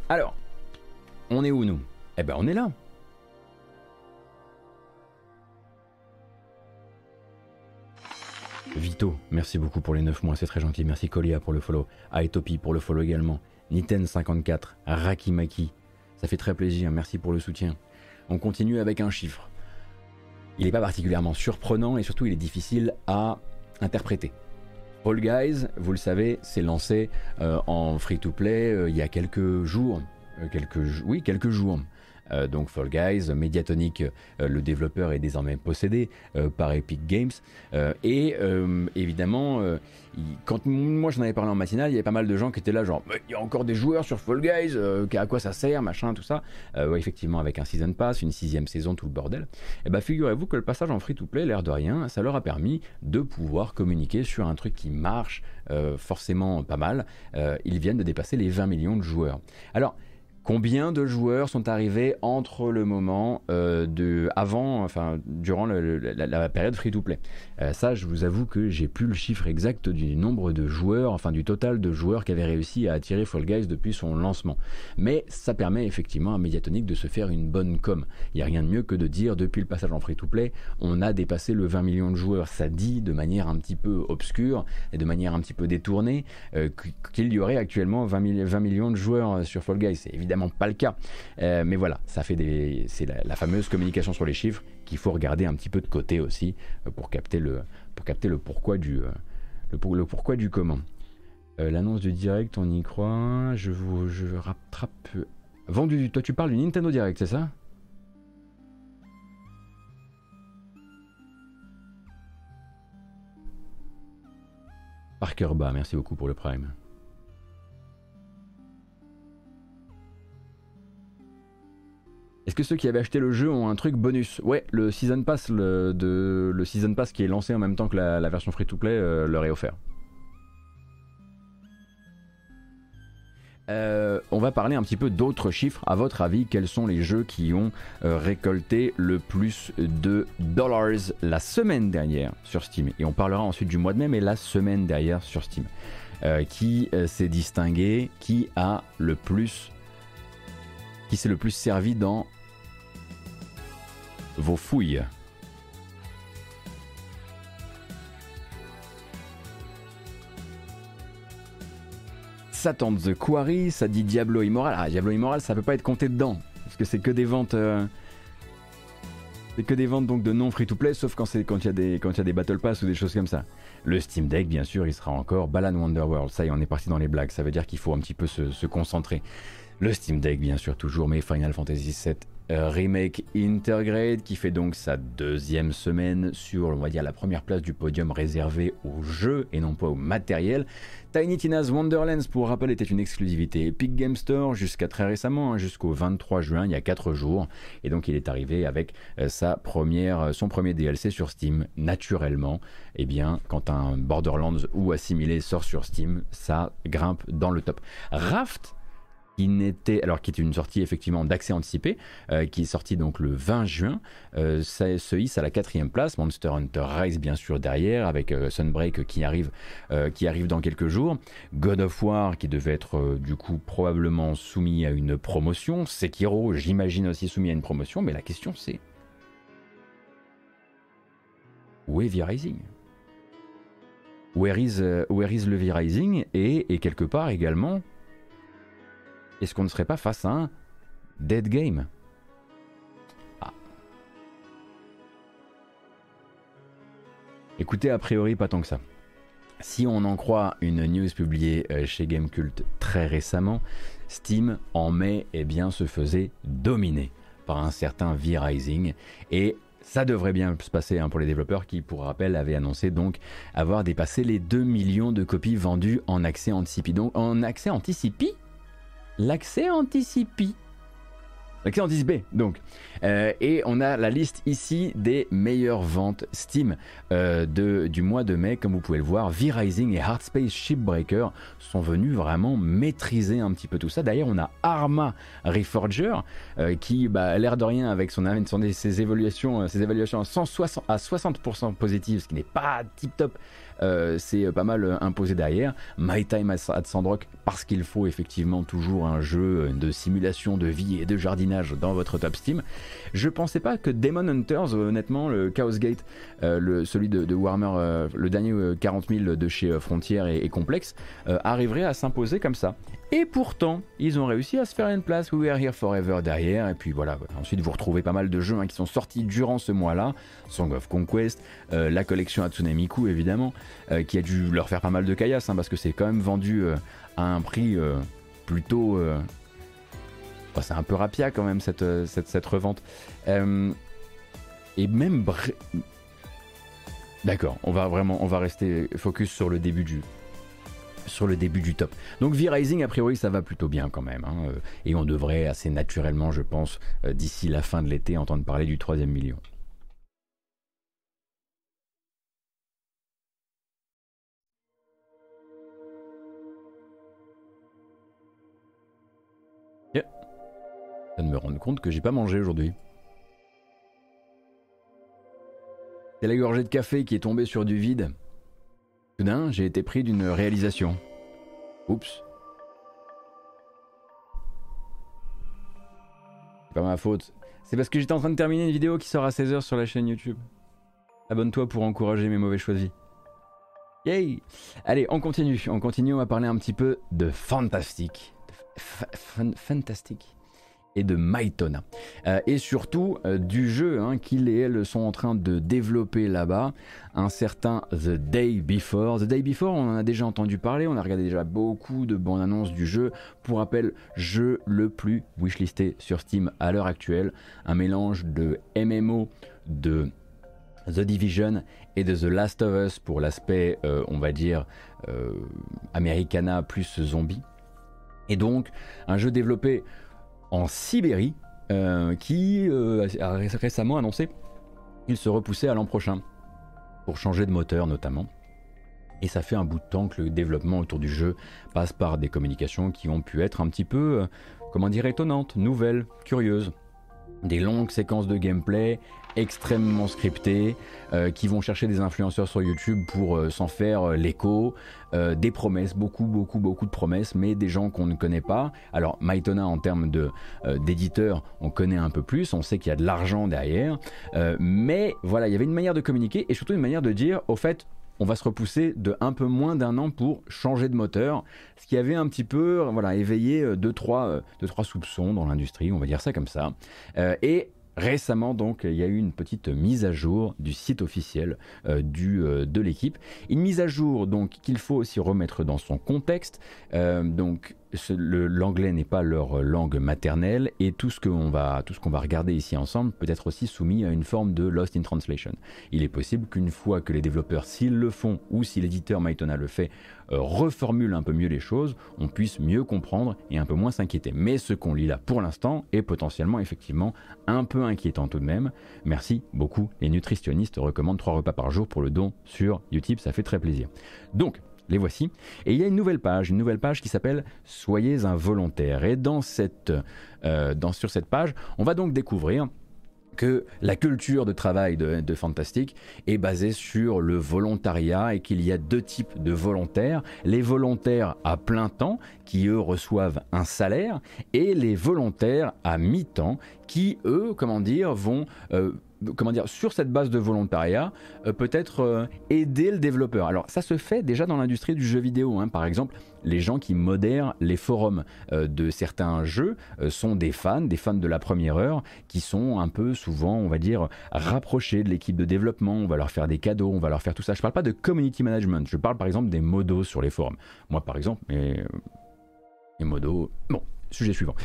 Alors, on est où nous? Eh ben on est là. Vito, merci beaucoup pour les 9 mois, c'est très gentil. Merci Colia pour le follow. Aetopi pour le follow également. Niten54, Rakimaki, ça fait très plaisir, merci pour le soutien. On continue avec un chiffre. Il n'est pas particulièrement surprenant et surtout il est difficile à interpréter. All Guys, vous le savez, s'est lancé euh, en free-to-play euh, il y a quelques jours. Euh, oui, quelques jours. Euh, donc Fall Guys, Mediatonic, euh, le développeur est désormais possédé euh, par Epic Games. et évidemment, quand moi j'en avais parlé en matinale, il y avait pas mal de gens qui étaient là, genre, il y a encore des joueurs sur Fall Guys, à quoi ça sert, machin, tout ça. effectivement, avec un season pass, une sixième saison, tout le bordel. Et eh bah, ben, figurez-vous que le passage en free-to-play, l'air de rien, ça leur a permis de pouvoir communiquer sur un truc qui marche forcément pas mal. ils viennent de dépasser les 20 millions de joueurs. Alors, Combien de joueurs sont arrivés entre le moment euh, de avant, enfin durant la, période free-to-play euh, Ça, je vous avoue que j'ai plus le chiffre exact du nombre de joueurs, enfin du total de joueurs qui avaient réussi à attirer Fall Guys depuis son lancement. Mais ça permet effectivement à Mediatonic de se faire une bonne com. Il n'y a rien de mieux que de dire depuis le passage en free-to-play, on a dépassé le 20 millions de joueurs. Ça dit de manière un petit peu obscure et de manière un petit peu détournée euh, qu'il y aurait actuellement 20, 20 millions de joueurs sur Fall Guys. C'est évidemment pas le cas. Euh, mais voilà, ça fait des, c'est la, fameuse communication sur les chiffres qu'il faut regarder un petit peu de côté aussi euh, pour capter le, pour capter le pourquoi du, euh, le, le pourquoi du comment. L'annonce du direct, on y croit. Je vous, je rattrape. Vendu, toi tu parles du Nintendo Direct, c'est ça? Parker Bas, merci beaucoup pour le Prime. Est-ce que ceux qui avaient acheté le jeu ont un truc bonus Ouais, le Season Pass, de, le Season Pass qui est lancé en même temps que la, version free-to-play euh, leur est offert. Euh, on va parler un petit peu d'autres chiffres. À votre avis, quels sont les jeux qui ont euh, récolté le plus de dollars la semaine dernière sur Steam? Et on parlera ensuite du mois de mai, mais la semaine dernière sur Steam. qui s'est distingué, qui a le plus, qui s'est le plus servi dans vos fouilles. Satan The Quarry, ça dit Diablo Immoral. Ah, Diablo Immoral, ça peut pas être compté dedans. Parce que c'est que des ventes. Euh, c'est que des ventes donc de non free-to-play, sauf quand il y, a des, y Battle Pass ou des choses comme ça. Le Steam Deck, bien sûr, il sera encore Balan Wonderworld. Ça y est, on est parti dans les blagues. Ça veut dire qu'il faut un petit peu se, concentrer. Le Steam Deck, bien sûr, toujours, mais Final Fantasy VII remake Intergrade qui fait donc sa deuxième semaine sur, on va dire, la première place du podium réservé au jeu et non pas au matériel. Tiny Tina's Wonderlands, pour rappel, était une exclusivité Epic Game Store jusqu'à très récemment, hein, jusqu'au 23 juin, il y a 4 jours. Et donc il est arrivé avec euh, sa première, euh, son premier DLC sur Steam, naturellement. Eh bien, quand un Borderlands ou assimilé sort sur Steam, ça grimpe dans le top. Raft qui n'était alors qui était une sortie effectivement d'accès anticipé, euh, qui est sorti donc le 20 juin, euh, ça se hisse à la quatrième place. Monster Hunter Rise bien sûr derrière, avec euh, Sunbreak qui arrive, qui arrive dans quelques jours. God of War qui devait être du coup probablement soumis à une promotion. Sekiro, j'imagine aussi soumis à une promotion, mais la question c'est où est V-Rising Where is, where is le V-Rising et, et quelque part également est-ce qu'on ne serait pas face à un dead game? Ah. Écoutez, a priori, pas tant que ça. Si on en croit une news publiée euh, chez Gamecult très récemment, Steam en mai eh bien, se faisait dominer par un certain V-Rising et ça devrait bien se passer hein, pour les développeurs qui, pour rappel, avaient annoncé donc avoir dépassé les 2 millions de copies vendues en accès anticipé. Donc en accès anticipé l'accès anticipé. L'accès anticipé, donc. Euh, et on a la liste ici des meilleures ventes Steam euh, du mois de mai. Comme vous pouvez le voir, V-Rising et Heartspace Shipbreaker sont venus vraiment maîtriser un petit peu tout ça. D'ailleurs, on a Arma Reforger euh, qui, bah, l'air de rien, avec ses évaluations, à, 160, à 60% positives, ce qui n'est pas tip top euh, c'est pas mal euh, imposé derrière. My Time at Sandrock, parce qu'il faut effectivement toujours un jeu de simulation de vie et de jardinage dans votre top Steam. Je pensais pas que Demon Hunters, honnêtement, le Chaos Gate, euh, celui de, Warmer, le dernier 40 000 de chez Frontier et, et Complex, arriverait à s'imposer comme ça. Et pourtant, ils ont réussi à se faire une place We Are Here Forever derrière. Et puis voilà, ensuite vous retrouvez pas mal de jeux hein, qui sont sortis durant ce mois-là. Song of Conquest, euh, la collection Hatsune Miku évidemment, euh, qui a dû leur faire pas mal de caillasse hein, parce que c'est quand même vendu euh, à un prix plutôt... c'est un peu rapia quand même cette, cette, cette revente. et même... D'accord, on va vraiment on va rester focus sur le début du, sur le début du top. Donc V-Rising, a priori, ça va plutôt bien quand même. Hein, euh, et on devrait assez naturellement, je pense, euh, d'ici la fin de l'été, entendre parler du troisième million. Viens de me rendre compte que j'ai pas mangé aujourd'hui. C'est la gorgée de café qui est tombée sur du vide. Soudain, j'ai été pris d'une réalisation. Oups. C'est pas ma faute. C'est parce que j'étais en train de terminer une vidéo qui sort à 16h sur la chaîne YouTube. Abonne-toi pour encourager mes mauvais choisis. Yay Allez, on continue. On continue, on va parler un petit peu de fantastique. Fantastique et de Maitona. Euh, et surtout euh, du jeu hein, qu'ils et elles sont en train de développer là-bas, un certain The Day Before. The Day Before, on en a déjà entendu parler, on a regardé déjà beaucoup de bandes annonces du jeu. Pour rappel, jeu le plus wishlisté sur Steam à l'heure actuelle, un mélange de MMO, de The Division et de The Last of Us pour l'aspect, euh, on va dire, Americana plus zombie. Et donc, un jeu développé en Sibérie, qui a récemment annoncé qu'il se repoussait à l'an prochain pour changer de moteur notamment. Et ça fait un bout de temps que le développement autour du jeu passe par des communications qui ont pu être un petit peu, euh, comment dire, étonnantes, nouvelles, curieuses. Des longues séquences de gameplay extrêmement scriptées, euh, qui vont chercher des influenceurs sur YouTube pour euh, s'en faire l'écho, des promesses, beaucoup, beaucoup, beaucoup de promesses, mais des gens qu'on ne connaît pas. Alors, Maitona, en termes d'éditeur, on connaît un peu plus, on sait qu'il y a de l'argent derrière, mais voilà, il y avait une manière de communiquer et surtout une manière de dire, au fait, on va se repousser de un peu moins d'un an pour changer de moteur, ce qui avait un petit peu voilà, éveillé 2-3 euh, deux, trois, euh, deux, trois soupçons dans l'industrie, on va dire ça comme ça. Euh, et Récemment, donc, il y a eu une petite mise à jour du site officiel du, de l'équipe. Une mise à jour donc qu'il faut aussi remettre dans son contexte. donc, l'anglais n'est pas leur langue maternelle et tout ce qu'on va, va regarder ici ensemble peut être aussi soumis à une forme de lost in translation. Il est possible qu'une fois que les développeurs, s'ils le font ou si l'éditeur Maitona le fait, euh, reformule un peu mieux les choses, on puisse mieux comprendre et un peu moins s'inquiéter. Mais ce qu'on lit là pour l'instant est potentiellement effectivement un peu inquiétant tout de même. Merci beaucoup. Les nutritionnistes recommandent trois repas par jour pour le don sur YouTube, ça fait très plaisir. Donc, les voici. Et il y a une nouvelle page, une nouvelle page qui s'appelle Soyez un volontaire. Et dans cette, euh, dans, sur cette page, on va donc découvrir que la culture de travail de, de, Fantastic est basée sur le volontariat et qu'il y a deux types de volontaires. Les volontaires à plein temps, qui eux reçoivent un salaire, et les volontaires à mi-temps, qui eux, comment dire, vont euh, comment dire, sur cette base de volontariat, euh, peut-être euh, aider le développeur. Alors ça se fait déjà dans l'industrie du jeu vidéo. Hein. Par exemple, les gens qui modèrent les forums de certains jeux sont des fans, des fans de la première heure, qui sont un peu souvent, on va dire, rapprochés de l'équipe de développement. On va leur faire des cadeaux, on va leur faire tout ça. Je ne parle pas de community management, je parle par exemple des modos sur les forums. Moi par exemple, mes, mes modos... Bon, sujet suivant.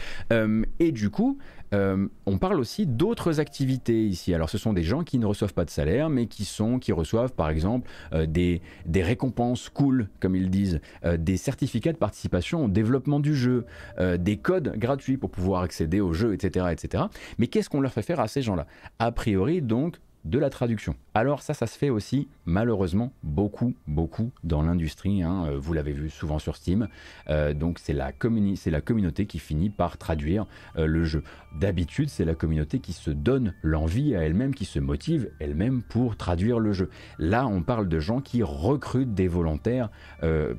et du coup, euh, on parle aussi d'autres activités ici. Alors ce sont des gens qui ne reçoivent pas de salaire, mais qui sont, qui reçoivent par exemple euh, des, des, récompenses cool, comme ils disent, euh, des certificats de participation au développement du jeu, des codes gratuits pour pouvoir accéder au jeu, etc., etc. Mais qu'est-ce qu'on leur fait faire à ces gens-là? A priori, donc, de la traduction. Alors ça, ça se fait aussi malheureusement beaucoup, beaucoup dans l'industrie. Hein. Euh, vous l'avez vu souvent sur Steam. Euh, donc c'est la, la, communauté qui finit par traduire euh, le jeu. D'habitude, c'est la communauté qui se donne l'envie à elle-même, qui se motive elle-même pour traduire le jeu. Là, on parle de gens qui recrutent des volontaires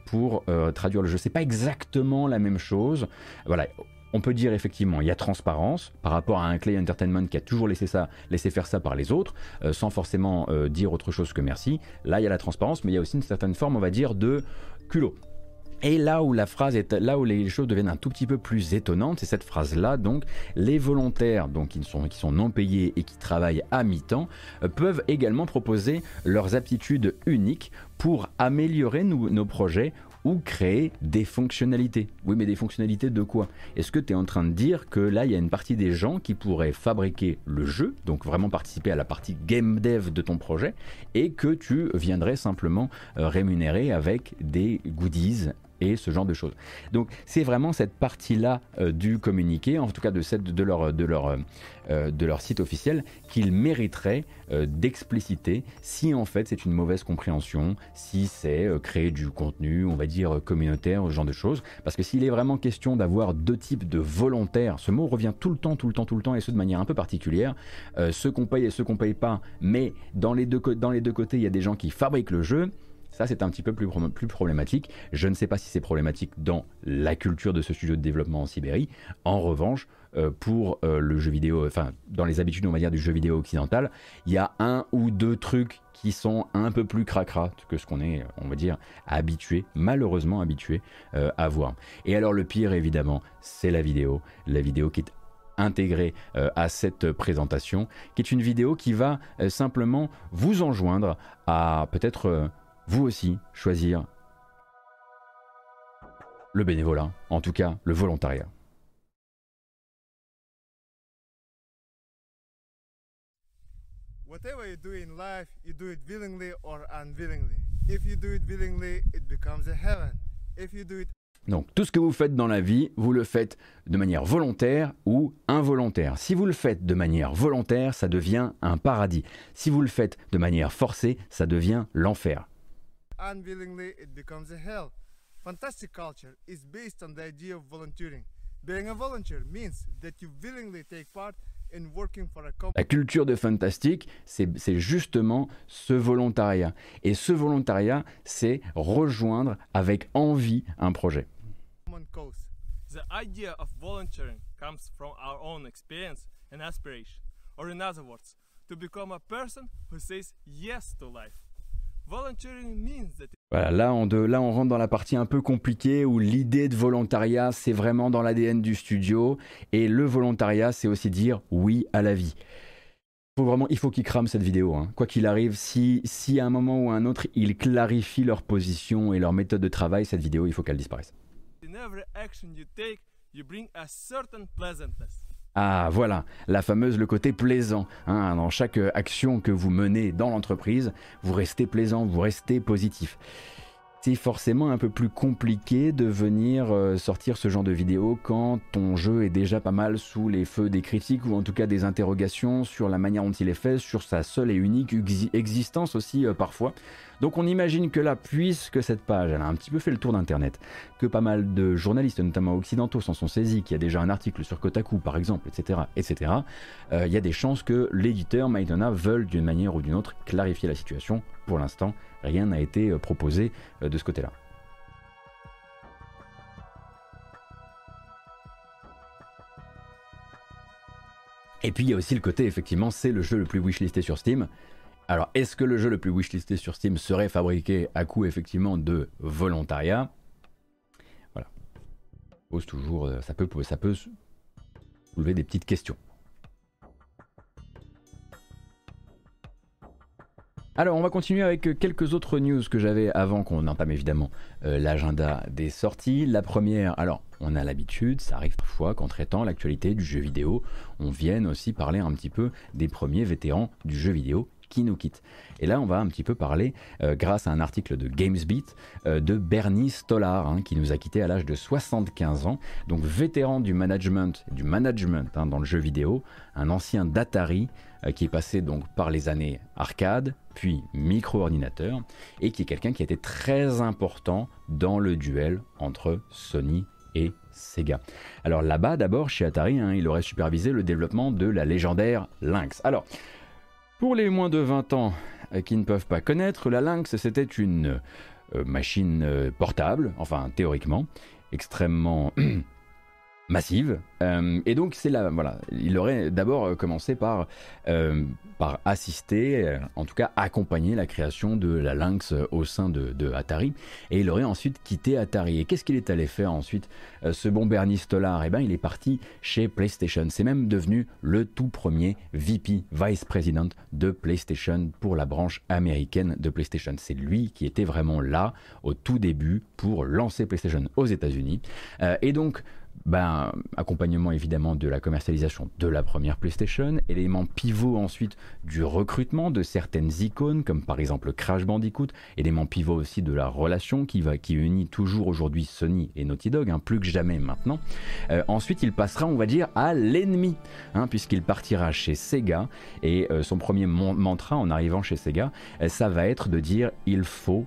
pour traduire le jeu. C'est pas exactement la même chose. Voilà on peut dire effectivement, il y a transparence par rapport à un Clay Entertainment qui a toujours laissé ça, laissé faire ça par les autres, euh, sans forcément euh, dire autre chose que merci. Là, il y a la transparence, mais il y a aussi une certaine forme, on va dire, de culot. Et là où la phrase est, là où les choses deviennent un tout petit peu plus étonnantes, c'est cette phrase-là. Donc, les volontaires, donc qui sont, qui sont non payés et qui travaillent à mi-temps, euh, peuvent également proposer leurs aptitudes uniques pour améliorer nos projets ou créer des fonctionnalités. Oui, mais des fonctionnalités de quoi? Est-ce que tu es en train de dire que là, il y a une partie des gens qui pourraient fabriquer le jeu, donc vraiment participer à la partie game dev de ton projet, et que tu viendrais simplement euh, rémunérer avec des goodies et ce genre de choses? Donc c'est vraiment cette partie-là euh, du communiqué, en tout cas de, cette, de, leur, de, leur, euh, de leur site officiel, qu'ils mériteraient euh, d'expliciter si en fait c'est une mauvaise compréhension, si c'est créer du contenu, on va dire communautaire, ce genre de choses. Parce que s'il est vraiment question d'avoir deux types de volontaires, ce mot revient tout le temps, tout le temps, tout le temps, et ce de manière un peu particulière, ceux qu'on paye et ceux qu'on paye pas, mais dans les, deux, dans les deux côtés, il y a des gens qui fabriquent le jeu. Ça, c'est un petit peu plus, plus, problématique. Je ne sais pas si c'est problématique dans la culture de ce studio de développement en Sibérie. En revanche, euh, pour euh, le jeu vidéo, enfin, dans les habitudes, on va dire, du jeu vidéo occidental, il y a un ou deux trucs qui sont un peu plus cracra que ce qu'on est, on va dire, habitué, malheureusement habitué euh, à voir. Et alors, le pire, évidemment, c'est la vidéo. La vidéo qui est intégrée à cette présentation, qui est une vidéo qui va simplement vous enjoindre à peut-être vous aussi choisir le bénévolat, en tout cas le volontariat. Whatever you do in life, you do it willingly or unwillingly. If you do it willingly, it becomes a heaven. If you do it Donc tout ce que vous faites dans la vie, vous le faites de manière volontaire ou involontaire. Si vous le faites de manière volontaire, ça devient un paradis. Si vous le faites de manière forcée, ça devient l'enfer. unwillingly it becomes a hell. Fantastic culture is based on the idea of volunteering. Being a volunteer means that you willingly take part La culture de Fantastic, c'est justement ce volontariat. Et ce volontariat, c'est rejoindre avec envie un projet. The idea of volunteering comes from our own experience and aspiration, or in other words, to become a person who says yes to life. Volunteering means that Voilà, là on, de, rentre dans la partie un peu compliquée où l'idée de volontariat, c'est vraiment dans l'ADN du studio. Et le volontariat, c'est aussi dire oui à la vie. Faut vraiment, il faut qu'ils crament cette vidéo. hein. Quoi qu'il arrive, si, si à un moment ou à un autre, ils clarifient leur position et leur méthode de travail, cette vidéo, il faut qu'elle disparaisse. in every action you take, you bring a certain pleasantness. Ah voilà, la fameuse le côté plaisant. hein. Dans chaque euh, action que vous menez dans l'entreprise, vous restez plaisant, vous restez positif. C'est forcément un peu plus compliqué de venir euh, sortir ce genre de vidéo quand ton jeu est déjà pas mal sous les feux des critiques ou en tout cas des interrogations sur la manière dont il est fait, sur sa seule et unique exi- existence aussi euh, parfois. Donc on imagine que là, puisque cette page a un petit peu fait le tour d'internet, que pas mal de journalistes, notamment occidentaux, s'en sont saisis, qu'il y a déjà un article sur Kotaku par exemple, etc., etc., euh, il y a des chances que l'éditeur Maitona veuille d'une manière ou d'une autre clarifier la situation. Pour l'instant, rien n'a été euh, proposé euh, de ce côté-là. Et puis il y a aussi le côté, effectivement, c'est le jeu le plus wishlisté sur Steam. Alors, est-ce que le jeu le plus wishlisté sur Steam serait fabriqué à coup, effectivement, de volontariat? Voilà. Pose toujours, euh, ça peut, ça peut soulever des petites questions. Alors, on va continuer avec euh, quelques autres news que j'avais avant qu'on entame évidemment euh, l'agenda des sorties. La première, alors, on a l'habitude, ça arrive parfois qu'en traitant l'actualité du jeu vidéo, on vienne aussi parler un petit peu des premiers vétérans du jeu vidéo qui nous quittent. Et là, on va un petit peu parler, euh, grâce à un article de GamesBeat, euh, de Bernie Stolar, hein, qui nous a quittés à l'âge de 75 ans, donc vétéran du management, du management hein, dans le jeu vidéo, un ancien d'Atari, euh, qui est passé donc par les années arcade, puis micro-ordinateur, et qui est quelqu'un qui a été très important dans le duel entre Sony et Sega. Alors là-bas, d'abord, chez Atari, hein, il aurait supervisé le développement de la légendaire Lynx. Alors, pour les moins de 20 ans euh, qui ne peuvent pas connaître, la Lynx, c'était une euh, machine euh, portable, enfin théoriquement, extrêmement <clears throat> massive. Euh, et donc c'est là, voilà, il aurait d'abord commencé par, euh, assister, euh, en tout cas accompagner la création de la Lynx au sein de, Atari, et il aurait ensuite quitté Atari. Et qu'est-ce qu'il est allé faire ensuite, ce bon Bernie Stolar Eh ben, il est parti chez PlayStation. C'est même devenu le tout premier VP, Vice President de PlayStation pour la branche américaine de PlayStation. C'est lui qui était vraiment là au tout début pour lancer PlayStation aux États-Unis. Et donc ben, accompagnement évidemment de la commercialisation de la première PlayStation, élément pivot ensuite du recrutement de certaines icônes comme par exemple Crash Bandicoot, élément pivot aussi de la relation qui, va, qui unit toujours aujourd'hui Sony et Naughty Dog, hein, plus que jamais maintenant. Euh, ensuite il passera on va dire à l'ennemi, hein, puisqu'il partira chez Sega et euh, son premier mantra en arrivant chez Sega, euh, ça va être de dire il faut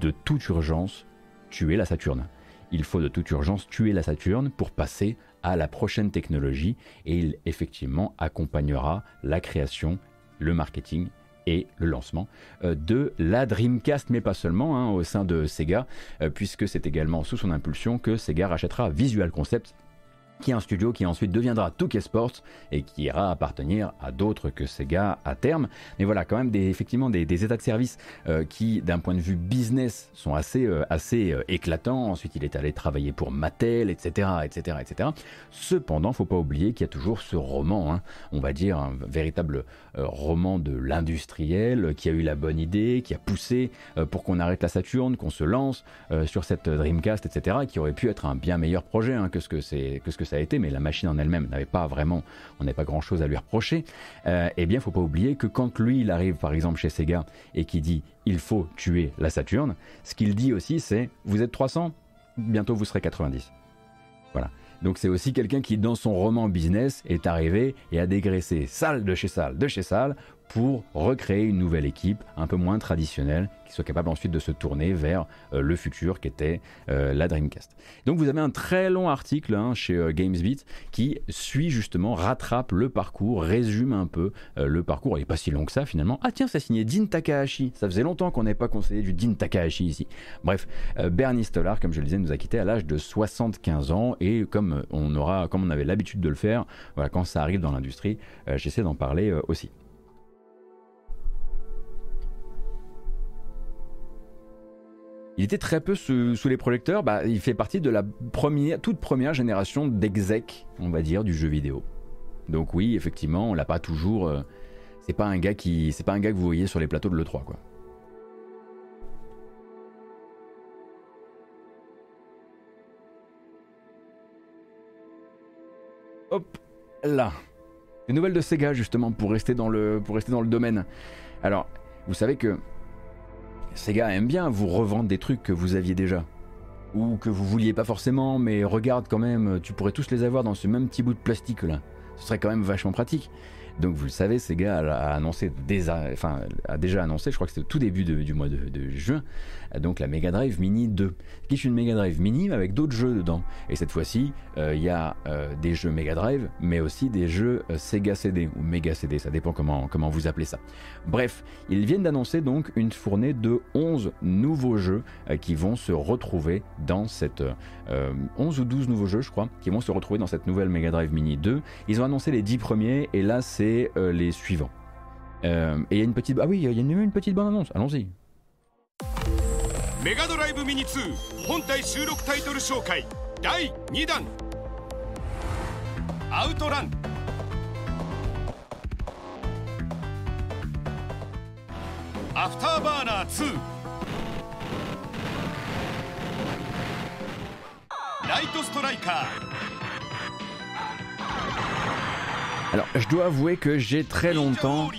de toute urgence tuer la Saturne il faut de toute urgence tuer la Saturne pour passer à la prochaine technologie et il effectivement accompagnera la création, le marketing et le lancement euh, de la Dreamcast, mais pas seulement hein, au sein de Sega, euh, puisque c'est également sous son impulsion que Sega rachètera Visual Concepts qui est un studio qui ensuite deviendra 2K Sports et qui ira appartenir à d'autres que Sega à terme. Mais voilà, quand même effectivement des, états de service euh, qui, d'un point de vue business, sont assez, euh, assez euh, éclatants. Ensuite, il est allé travailler pour Mattel, etc., etc., etc. Cependant, faut pas oublier qu'il y a toujours ce roman, hein, on va dire un véritable roman de l'industriel qui a eu la bonne idée, qui a poussé pour qu'on arrête la Saturne, qu'on se lance sur cette Dreamcast, etc., qui aurait pu être un bien meilleur projet hein, que ce que c'est que ce que ça a été, mais la machine en elle-même n'avait pas vraiment, on n'avait pas grand-chose à lui reprocher. Euh, eh bien, faut pas oublier que quand lui, il arrive par exemple chez Sega et qui dit il faut tuer la Saturne, ce qu'il dit aussi c'est vous êtes 300 bientôt vous serez 90. Voilà. Donc c'est aussi quelqu'un qui, dans son roman business, est arrivé et a dégraissé salle de chez salle de chez salle pour recréer une nouvelle équipe un peu moins traditionnelle qui soit capable ensuite de se tourner vers euh, le futur qui était euh, la Dreamcast. Donc vous avez un très long article hein, chez euh, GamesBeat qui suit justement, rattrape le parcours, résume un peu le parcours. Il n'est pas si long que ça finalement. Ah tiens, c'est signé Din Takahashi. Ça faisait longtemps qu'on n'avait pas conseillé du Din Takahashi ici. Bref, Bernie Stolar, comme je le disais, nous a quitté à l'âge de 75 ans et comme on aura, comme on avait l'habitude de le faire, voilà, quand ça arrive dans l'industrie, j'essaie d'en parler aussi. Il était très peu sous, les projecteurs. Bah, il fait partie de la première, toute première génération d'exec, on va dire, du jeu vidéo. Donc oui, effectivement, on l'a pas toujours. Euh, c'est pas un gars qui, c'est pas un gars que vous voyez sur les plateaux de le 3 quoi. Hop, là. Des nouvelles de Sega justement pour rester dans le, pour rester dans le domaine. Alors, vous savez que Sega aime bien vous revendre des trucs que vous aviez déjà. Ou que vous vouliez pas forcément, mais regarde quand même, tu pourrais tous les avoir dans ce même petit bout de plastique là. Ce serait quand même vachement pratique. Donc vous le savez, Sega a, annoncé, déjà annoncé, je crois que c'était au tout début du mois de, juin, donc la Mega Drive Mini 2, qui est une Mega Drive Mini avec d'autres jeux dedans. Et cette fois-ci, euh, il y a euh, des jeux Mega Drive, mais aussi des jeux euh, Sega CD ou Mega CD, ça dépend comment, comment vous appelez ça. Bref, ils viennent d'annoncer donc une fournée de 11 nouveaux jeux qui vont se retrouver dans cette 11 ou 12 nouveaux jeux, je crois, qui vont se retrouver dans cette nouvelle Mega Drive Mini 2. Ils ont annoncé les 10 premiers et là c'est les suivants. et il y a une petite ah oui, il y a une, une petite bonne annonce. Allons-y. メガドライブミニ2本体収録タイトル紹介第2弾アウトランアフターバーナー2ライトストライカー alors, je dois avouer que j'ai très longtemps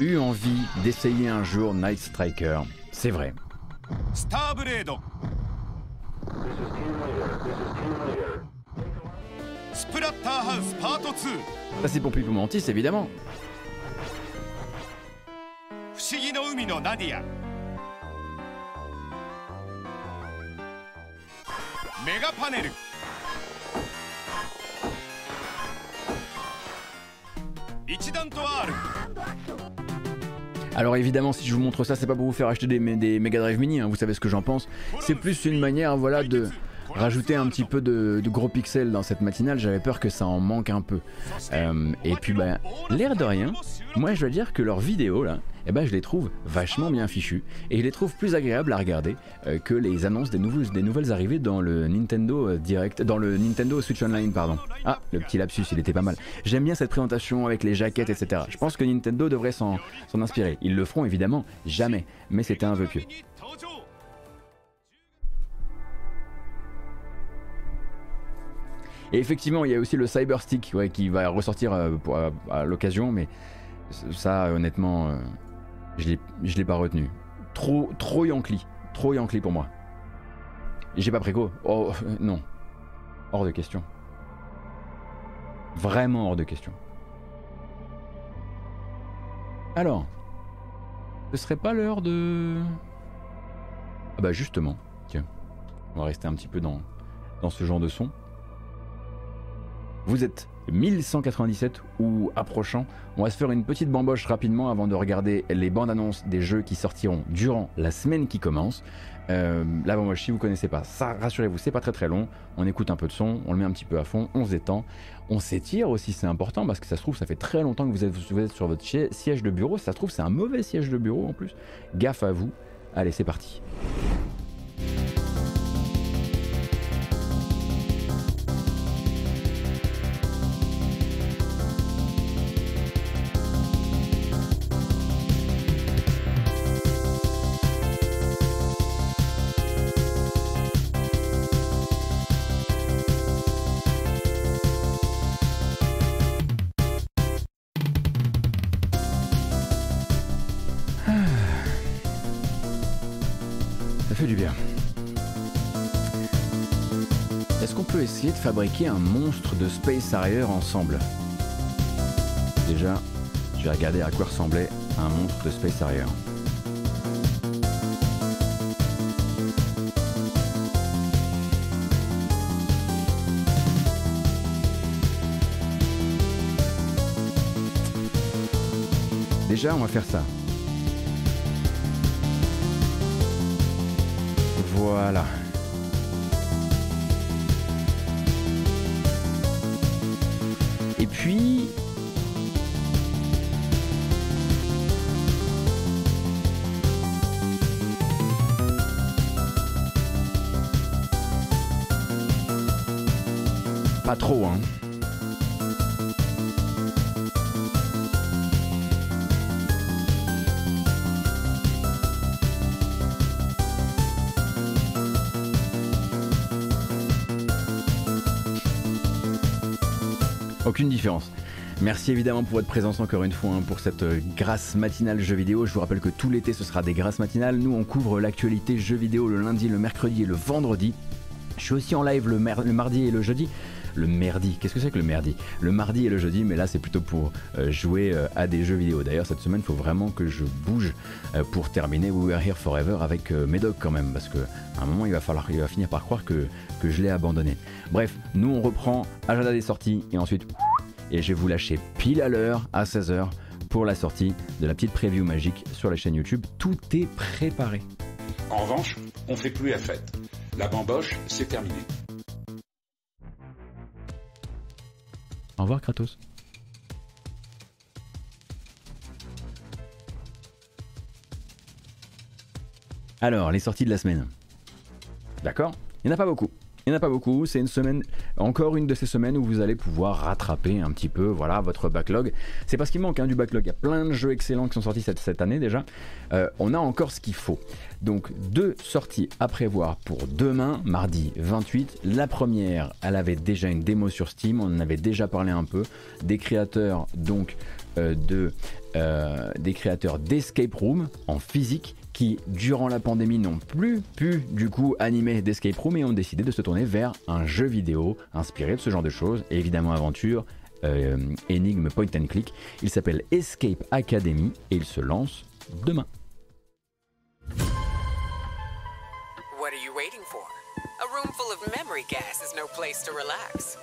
eu envie d'essayer un jour Night Striker. C'est vrai. Star Blade. Splatterhouse Part 2. Ça c'est pour Pipo Mantis évidemment. Alors évidemment, si je vous montre ça, c'est pas pour vous faire acheter des, des Mega Drive Mini, hein, vous savez ce que j'en pense. C'est plus une manière, voilà, de rajouter un petit peu de, gros pixels dans cette matinale. J'avais peur que ça en manque un peu. Euh, et puis, bah, l'air de rien, moi je dois dire que leurs vidéos là, eh ben, je les trouve vachement bien fichues et je les trouve plus agréables à regarder euh, que les annonces des, des nouvelles arrivées dans le Nintendo euh, Direct, dans le Nintendo Switch Online, pardon. Ah, le petit lapsus, il était pas mal. J'aime bien cette présentation avec les jaquettes, etc. Je pense que Nintendo devrait s'en inspirer. Ils le feront évidemment jamais, mais c'était un vœu pieux. Et effectivement, il y a aussi le Cyber Stick qui va ressortir euh, à, l'occasion, mais ça, honnêtement, je ne l'ai pas retenu. Trop, trop Yankee. Trop Yankee pour moi. J'ai pas préco. Oh, euh, non. Hors de question. Vraiment hors de question. Alors, ce serait pas l'heure de... Ah bah justement, tiens, on va rester un petit peu dans, dans ce genre de son. Vous êtes 1197 ou approchant. On va se faire une petite bamboche rapidement avant de regarder les bandes annonces des jeux qui sortiront durant la semaine qui commence. Euh, la bamboche, si vous connaissez pas, ça rassurez-vous, c'est pas très très long. On écoute un peu de son, on le met un petit peu à fond, on se détend. On s'étire aussi, c'est important parce que ça se trouve, ça fait très longtemps que vous êtes, vous êtes sur votre siège de bureau. Ça se trouve, c'est un mauvais siège de bureau en plus. Gaffe à vous. Allez, c'est parti. Fabriquer un monstre de Space Harrier ensemble Déjà, je vais regarder à quoi ressemblait un monstre de Space Harrier. Déjà, on va faire ça. Voilà. Trop, hein. Aucune différence. Merci évidemment pour votre présence encore une fois hein, pour cette euh, grâce matinale jeux vidéo. Je vous rappelle que tout l'été ce sera des grâces matinales. Nous on couvre l'actualité jeux vidéo le lundi, le mercredi et le vendredi. Je suis aussi en live le mardi et le jeudi. Le merdi, qu'est-ce que c'est que le merdi? Le mardi et le jeudi, mais là c'est plutôt pour euh, jouer euh, à des jeux vidéo. D'ailleurs cette semaine il faut vraiment que je bouge euh, pour terminer We Were Here Forever avec Médoc quand même, parce que à un moment il va falloir, il va finir par croire que, que je l'ai abandonné. Bref, nous on reprend agenda des sorties et ensuite et je vais vous lâcher pile à l'heure à 16h pour la sortie de la petite preview magique sur la chaîne YouTube. Tout est préparé. En revanche, on fait plus la fête. La bamboche, c'est terminé. Au revoir Kratos. Alors, les sorties de la semaine. D'accord Il n'y en a pas beaucoup. Il n'y en a pas beaucoup, c'est une semaine, encore une de ces semaines où vous allez pouvoir rattraper un petit peu voilà, votre backlog. C'est parce qu'il manque hein, du backlog, il y a plein de jeux excellents qui sont sortis cette, cette année déjà. Euh, on a encore ce qu'il faut. Donc deux sorties à prévoir pour demain, mardi 28. La première, elle avait déjà une démo sur Steam, on en avait déjà parlé un peu, des créateurs donc euh, de, euh, des créateurs d'Escape Room en physique qui, durant la pandémie, n'ont plus pu du coup animer d'escape room et ont décidé de se tourner vers un jeu vidéo inspiré de ce genre de choses, évidemment aventure, euh, énigme, point and click. Il s'appelle Escape Academy et il se lance demain. What are you waiting for? A room full of memory gas is no place to relax.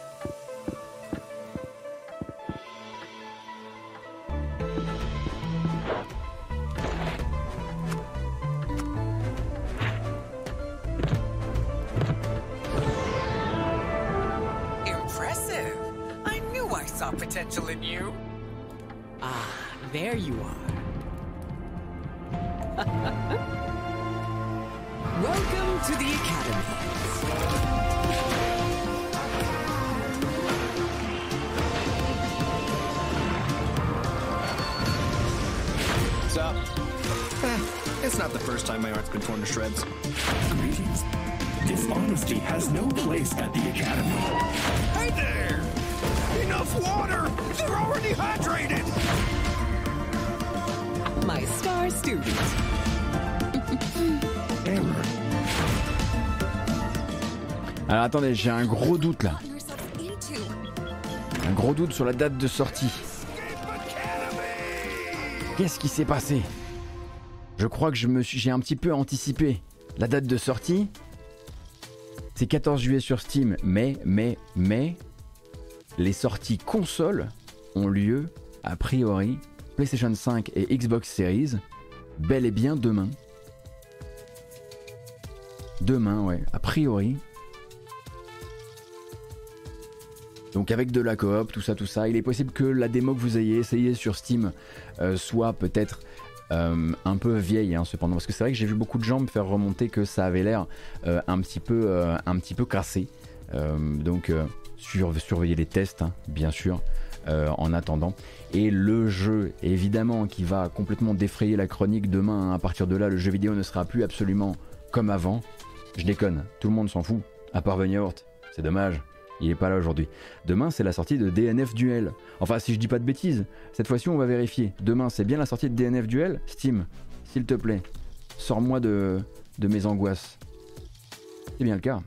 Potential in you. Ah, there you are. <laughs> Welcome to the Academy. What's up? Eh, it's not the first time my art's been torn to shreds. Greetings. Dishonesty has no place at the Academy. Hey there! Water! They're already hydrated! My star student. Alors attendez, j'ai un gros doute là. Un gros doute sur la date de sortie. Qu'est-ce qui s'est passé? Je crois que je me suis, j'ai un petit peu anticipé. La date de sortie, c'est 14 juillet sur Steam, mais, mais, mais, les sorties consoles ont lieu, a priori, PlayStation 5 et Xbox Series, bel et bien demain. Demain, ouais, a priori. Donc avec de la coop, tout ça, tout ça, il est possible que la démo que vous ayez essayé sur Steam euh, soit peut-être euh, un peu vieille, hein, cependant, parce que c'est vrai que j'ai vu beaucoup de gens me faire remonter que ça avait l'air euh, un petit peu, crassé. Euh, donc euh, sur- surveillez les tests, hein, bien sûr, euh, en attendant. Et le jeu, évidemment, qui va complètement défrayer la chronique demain. hein, à partir de là, le jeu vidéo ne sera plus absolument comme avant. Je déconne, tout le monde s'en fout, à part Yacht. C'est dommage. Il est pas là aujourd'hui. Demain, c'est la sortie de DNF Duel. Enfin, si je dis pas de bêtises, cette fois-ci, on va vérifier. Demain, c'est bien la sortie de DNF Duel Steam, s'il te plaît, sors-moi de, de mes angoisses. C'est bien le cas.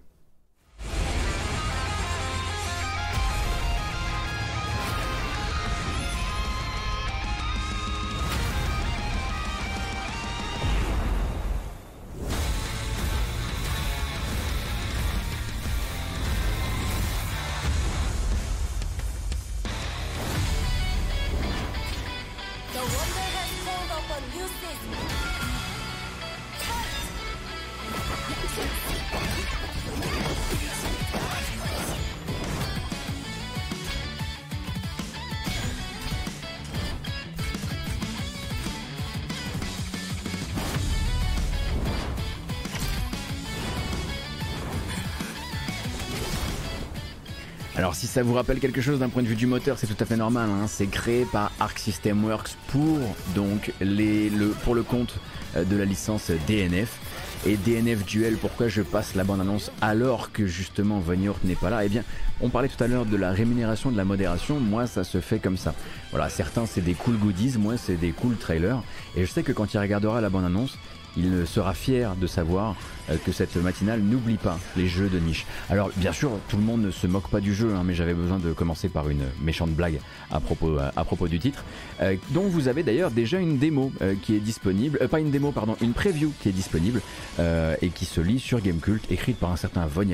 Alors si ça vous rappelle quelque chose d'un point de vue du moteur, c'est tout à fait normal. hein. C'est créé par Arc System Works pour le, compte euh, de la licence DNF. Et DNF Duel, pourquoi je passe la bande-annonce alors que justement Von n'est pas là? Eh bien, on parlait tout à l'heure de la rémunération, de la modération. Moi, ça se fait comme ça. Voilà, certains c'est des cool goodies, moi c'est des cool trailers. Et je sais que quand il regardera la bande-annonce, il sera fier de savoir euh, que cette matinale n'oublie pas les jeux de niche. Alors bien sûr, tout le monde ne se moque pas du jeu, hein, mais j'avais besoin de commencer par une méchante blague à propos, à propos du titre, euh, dont vous avez d'ailleurs déjà une démo euh, qui est disponible, euh, pas une démo, pardon, une preview qui est disponible euh, et qui se lit sur Gamecult, écrite par un certain Von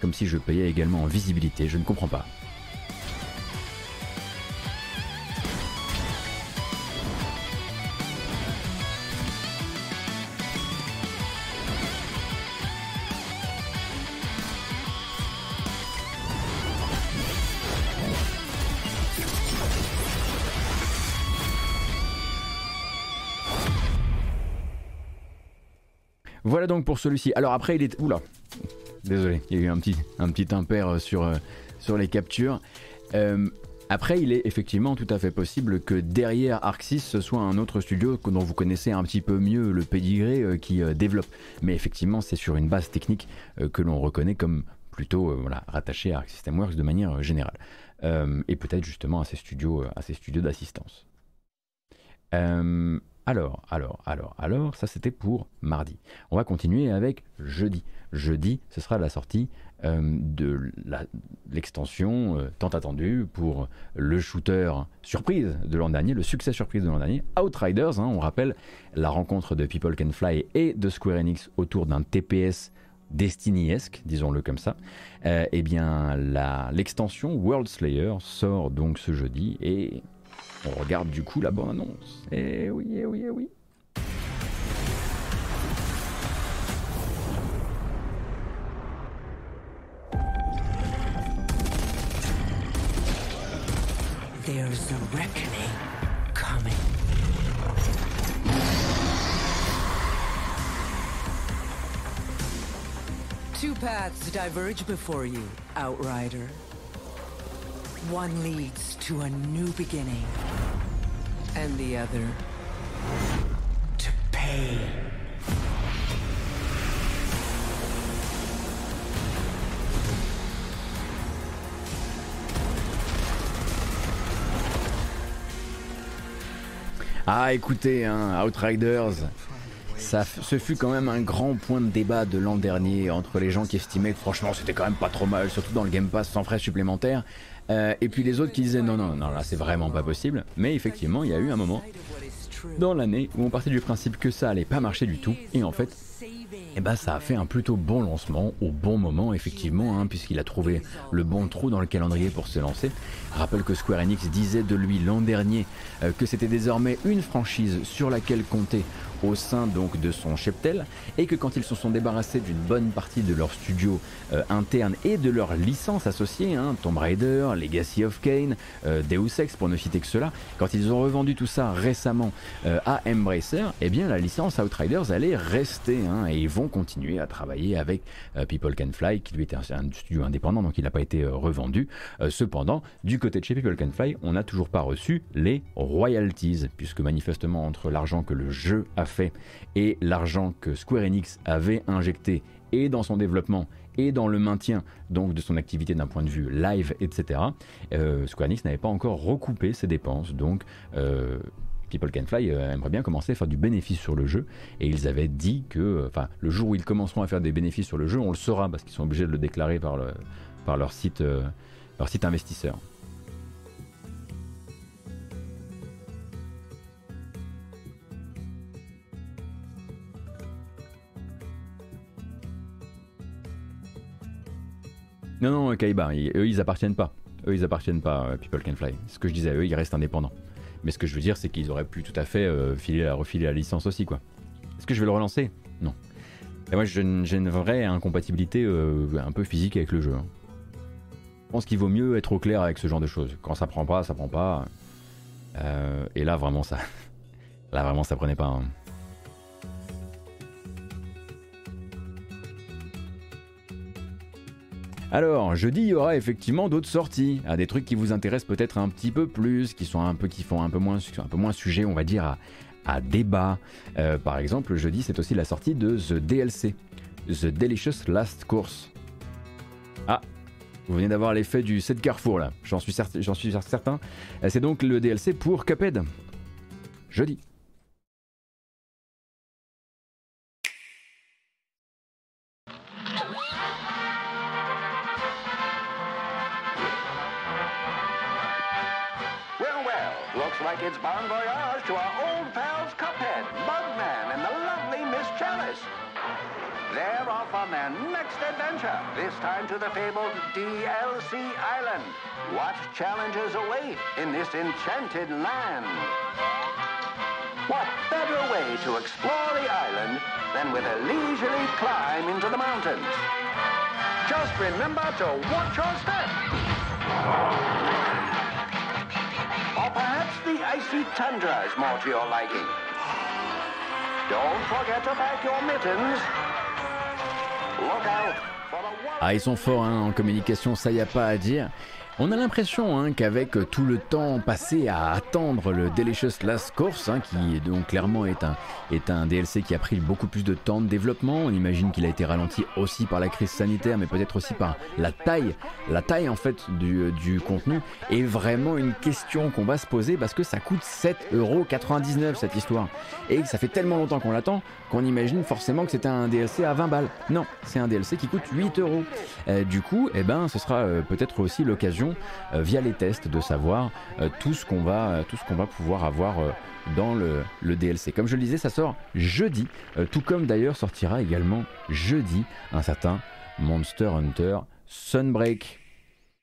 comme si je payais également en visibilité, je ne comprends pas. Voilà donc pour celui-ci. Alors après, il est. Oula Désolé, il y a eu un petit, un impair sur, euh, sur les captures. Euh, après, il est effectivement tout à fait possible que derrière Arxis, ce soit un autre studio dont vous connaissez un petit peu mieux le pédigré euh, qui euh, développe. Mais effectivement, c'est sur une base technique euh, que l'on reconnaît comme plutôt euh, voilà, rattaché à Arc System Works de manière euh, générale. Euh, et peut-être justement à ces studios, euh, à ces studios d'assistance. Alors, alors, alors, alors, ça c'était pour mardi. On va continuer avec jeudi. Jeudi, ce sera la sortie euh, de l'extension euh, tant attendue pour le shooter surprise de l'an dernier, le succès surprise de l'an dernier, Outriders. hein, on rappelle la rencontre de People Can Fly et de Square Enix autour d'un TPS Destiny-esque, disons-le comme ça. Euh, eh bien, l'extension World Slayer sort donc ce jeudi et on regarde du coup la bande-annonce. Eh oui, eh oui, eh oui. There's a reckoning coming. Two paths diverge before you, Outrider. One leads to a new beginning, and the other to pain. Ah, écoutez, hein, Outriders, ça, ce fut quand même un grand point de débat de l'an dernier entre les gens qui estimaient que franchement c'était quand même pas trop mal, surtout dans le Game Pass sans frais supplémentaires, euh, et puis les autres qui disaient non, non, non, là c'est vraiment pas possible. Mais effectivement, il y a eu un moment dans l'année où on partait du principe que ça allait pas marcher du tout, et en fait, eh ben, ça a fait un plutôt bon lancement au bon moment, effectivement, hein, puisqu'il a trouvé le bon trou dans le calendrier pour se lancer. Rappelle que Square Enix disait de lui l'an dernier euh, que c'était désormais une franchise sur laquelle compter au sein donc de son cheptel et que quand ils se sont débarrassés d'une bonne partie de leur studio euh, interne et de leurs licences associées, hein, Tomb Raider, Legacy of Kain, euh, Deus Ex pour ne citer que cela, quand ils ont revendu tout ça récemment euh, à Embracer, eh bien la licence Outriders allait rester hein, et ils vont continuer à travailler avec euh, People Can Fly qui lui était un, un studio indépendant donc il n'a pas été revendu. Cependant, du côté de chez People Can Fly, on n'a toujours pas reçu les royalties puisque manifestement entre l'argent que le jeu a fait et l'argent que Square Enix avait injecté et dans son développement et dans le maintien donc de son activité d'un point de vue live, etc. euh, Square Enix n'avait pas encore recoupé ses dépenses, donc euh, People Can Fly euh, aimerait bien commencer à faire du bénéfice sur le jeu, et ils avaient dit que, enfin, le jour où ils commenceront à faire des bénéfices sur le jeu, on le saura parce qu'ils sont obligés de le déclarer par, le, par leur site, leur site investisseur. Non, non, Kaiba, eux ils appartiennent pas. Eux ils appartiennent pas, euh, People Can Fly. Ce que je disais, eux ils restent indépendants. Mais ce que je veux dire, c'est qu'ils auraient pu tout à fait euh, refiler la licence aussi, quoi. Est-ce que je vais le relancer? Non. Et moi, j'ai une, vraie incompatibilité euh, un peu physique avec le jeu. hein. Je pense qu'il vaut mieux être au clair avec ce genre de choses. Quand ça prend pas, ça prend pas. Et là, vraiment, ça. <laughs> Là, vraiment, ça prenait pas. hein. Alors, jeudi, il y aura effectivement d'autres sorties, à des trucs qui vous intéressent peut-être un petit peu plus, qui sont un peu, qui font un peu moins, un peu moins sujet, on va dire, à, débat. Euh, par exemple, jeudi, c'est aussi la sortie de The DLC, The Delicious Last Course. Ah, vous venez d'avoir l'effet du 7 Carrefour là, j'en suis, suis certain. Euh, C'est donc le DLC pour Cuphead. Jeudi. Like it's bon voyage to our old pals Cuphead, Bugman, and the lovely Miss Chalice. They're off on their next adventure, this time to the fabled DLC Island. What challenges await in this enchanted land? What better way to explore the island than with a leisurely climb into the mountains? Just remember to watch your step. Don't forget to pack your mittens. Ah, ils sont forts hein, en communication, ça y a pas à dire. On a l'impression hein, qu'avec tout le temps passé à attendre le Delicious Last Course, hein, qui donc clairement est un, est un DLC qui a pris beaucoup plus de temps de développement, on imagine qu'il a été ralenti aussi par la crise sanitaire, mais peut-être aussi par la taille, la taille en fait du, du contenu, est vraiment une question qu'on va se poser parce que ça coûte 7,99€ cette histoire. Et ça fait tellement longtemps qu'on l'attend qu'on imagine forcément que c'était un DLC à 20 balles. Non, c'est un DLC qui coûte 8 euros. Euh, du coup, eh ben, ce sera euh, peut-être aussi l'occasion, euh, via les tests, de savoir euh, tout ce qu'on va, euh, tout ce qu'on va pouvoir avoir dans le, DLC. Comme je le disais, ça sort jeudi, tout comme d'ailleurs sortira également jeudi un certain Monster Hunter Sunbreak.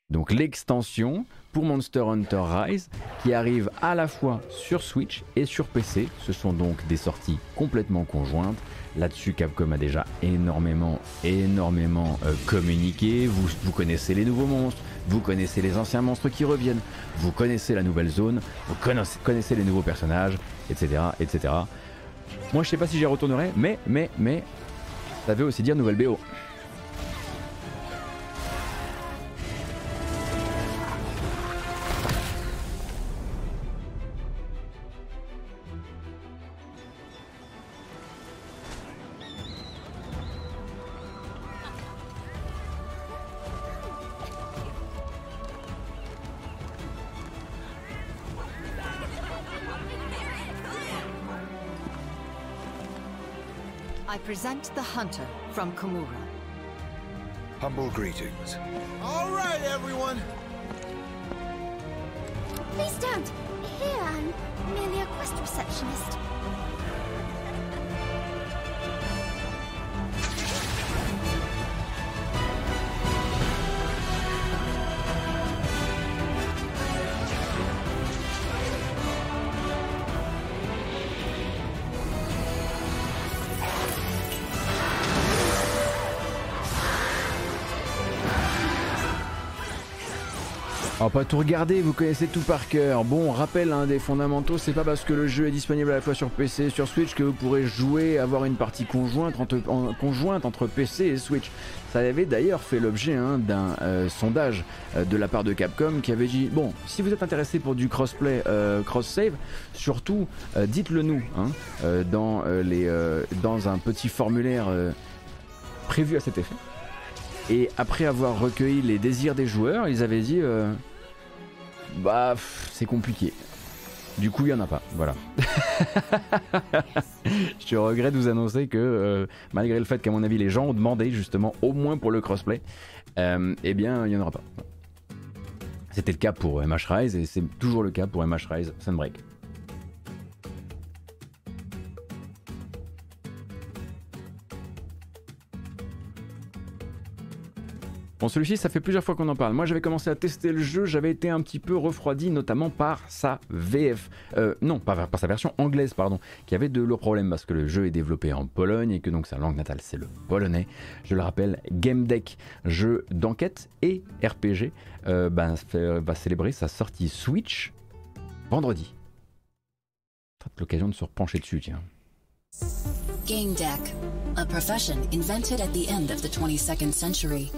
Donc l'extension pour Monster Hunter Rise qui arrive à la fois sur Switch et sur PC. Ce sont donc des sorties complètement conjointes. Là-dessus, Capcom a déjà énormément, énormément communiqué. Vous connaissez les nouveaux monstres, vous connaissez les anciens monstres qui reviennent, vous connaissez la nouvelle zone, vous connaissez, les nouveaux personnages, etc., etc. Moi, je sais pas si j'y retournerai, mais, mais, mais, ça veut aussi dire nouvelle BO. The hunter from Komura. Humble greetings. All right, everyone. Please don't. Here, I'm merely a quest receptionist. Alors pas tout regarder, vous connaissez tout par cœur. Bon, rappel hein, des fondamentaux, c'est pas parce que le jeu est disponible à la fois sur PC et sur Switch que vous pourrez jouer, avoir une partie conjointe entre, PC et Switch. Ça avait d'ailleurs fait l'objet hein, d'un euh, sondage euh, de la part de Capcom qui avait dit bon, si vous êtes intéressé pour du crossplay, euh, cross-save, surtout euh, dites-le nous hein, dans, dans un petit formulaire prévu à cet effet. Et après avoir recueilli les désirs des joueurs, ils avaient dit Bah, c'est compliqué. Du coup, il n'y en a pas. Voilà. <laughs> Je regrette de vous annoncer que, euh, malgré le fait qu'à mon avis, les gens ont demandé justement, au moins pour le crossplay, euh, eh bien, il n'y en aura pas. C'était le cas pour MH Rise et c'est toujours le cas pour MH Rise Sunbreak. Bon, celui-ci, ça fait plusieurs fois qu'on en parle. Moi, j'avais commencé à tester le jeu, j'avais été un petit peu refroidi, notamment par sa VF. Euh, non, pas par sa version anglaise, pardon, qui avait de lourds problèmes parce que le jeu est développé en Pologne et que donc sa langue natale, c'est le polonais. Je le rappelle, Game Deck, jeu d'enquête et RPG, euh, bah, va célébrer sa sortie Switch vendredi. L'occasion de se repencher dessus, tiens. Game Deck, a profession invented at the end of the 22nd century.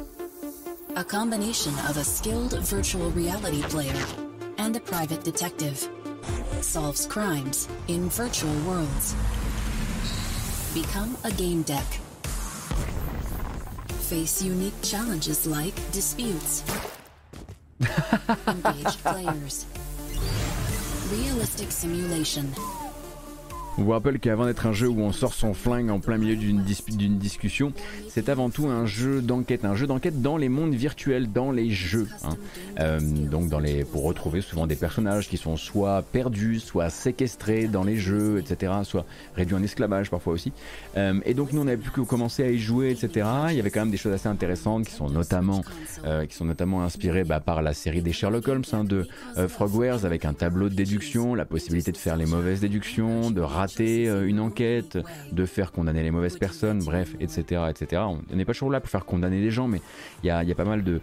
A combination of a skilled virtual reality player and a private detective solves crimes in virtual worlds. Become a game deck. Face unique challenges like disputes. <laughs> Engaged players. Realistic simulation. On vous rappelle qu'avant d'être un jeu où on sort son flingue en plein milieu d'une discussion, c'est avant tout un jeu d'enquête, un jeu d'enquête dans les mondes virtuels, dans les jeux. Hein. Euh, donc pour retrouver souvent des personnages qui sont soit perdus, soit séquestrés dans les jeux, etc., soit réduits en esclavage parfois aussi. Euh, et donc nous on avait pu commencer à y jouer, etc. Il y avait quand même des choses assez intéressantes qui sont notamment, euh, inspirées bah, par la série des Sherlock Holmes hein, de Frogwares avec un tableau de déduction, la possibilité de faire les mauvaises déductions, de rater euh, une enquête, de faire condamner les mauvaises personnes, bref, etc. etc. On n'est pas toujours là pour faire condamner les gens, mais il y a, pas mal de,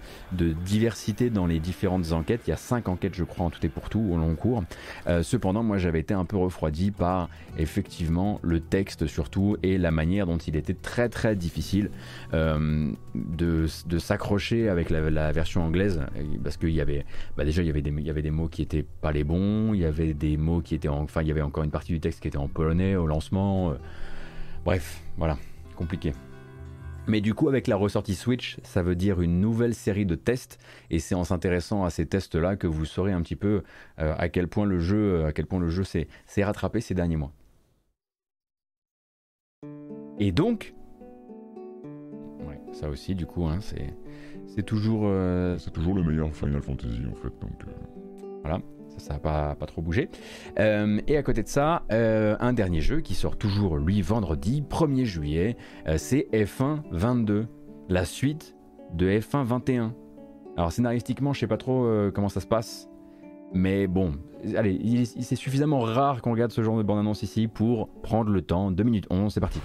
diversité dans les différentes enquêtes. Il y a cinq enquêtes, je crois, en tout et pour tout, au long cours. Euh, cependant, moi, j'avais été un peu refroidi par, effectivement, le texte surtout et la manière dont il était très très difficile euh, de, s'accrocher avec la, version anglaise, parce qu'il y avait, bah, déjà, il y avait, des, il y avait des mots qui étaient pas les bons, il y avait des mots qui étaient, enfin, il y avait encore une partie du texte qui était en polonais au lancement. Euh, bref, voilà, compliqué. Mais du coup, avec la ressortie Switch, ça veut dire une nouvelle série de tests, et c'est en s'intéressant à ces tests-là que vous saurez un petit peu euh, à quel point le jeu, à quel point le jeu s'est rattrapé ces derniers mois. Et donc, ouais, ça aussi, du coup, hein, c'est toujours, euh, c'est toujours le meilleur Final Fantasy en fait. Donc, voilà ça n'a pas, trop bougé. Euh, et à côté de ça, euh, un dernier jeu qui sort toujours lui vendredi, 1er juillet, euh, c'est F1 22, la suite de F1 21. Alors scénaristiquement, je sais pas trop comment ça se passe, mais bon, allez, c'est suffisamment rare qu'on regarde ce genre de bande-annonce ici pour prendre le temps. 2 minutes 11, c'est parti.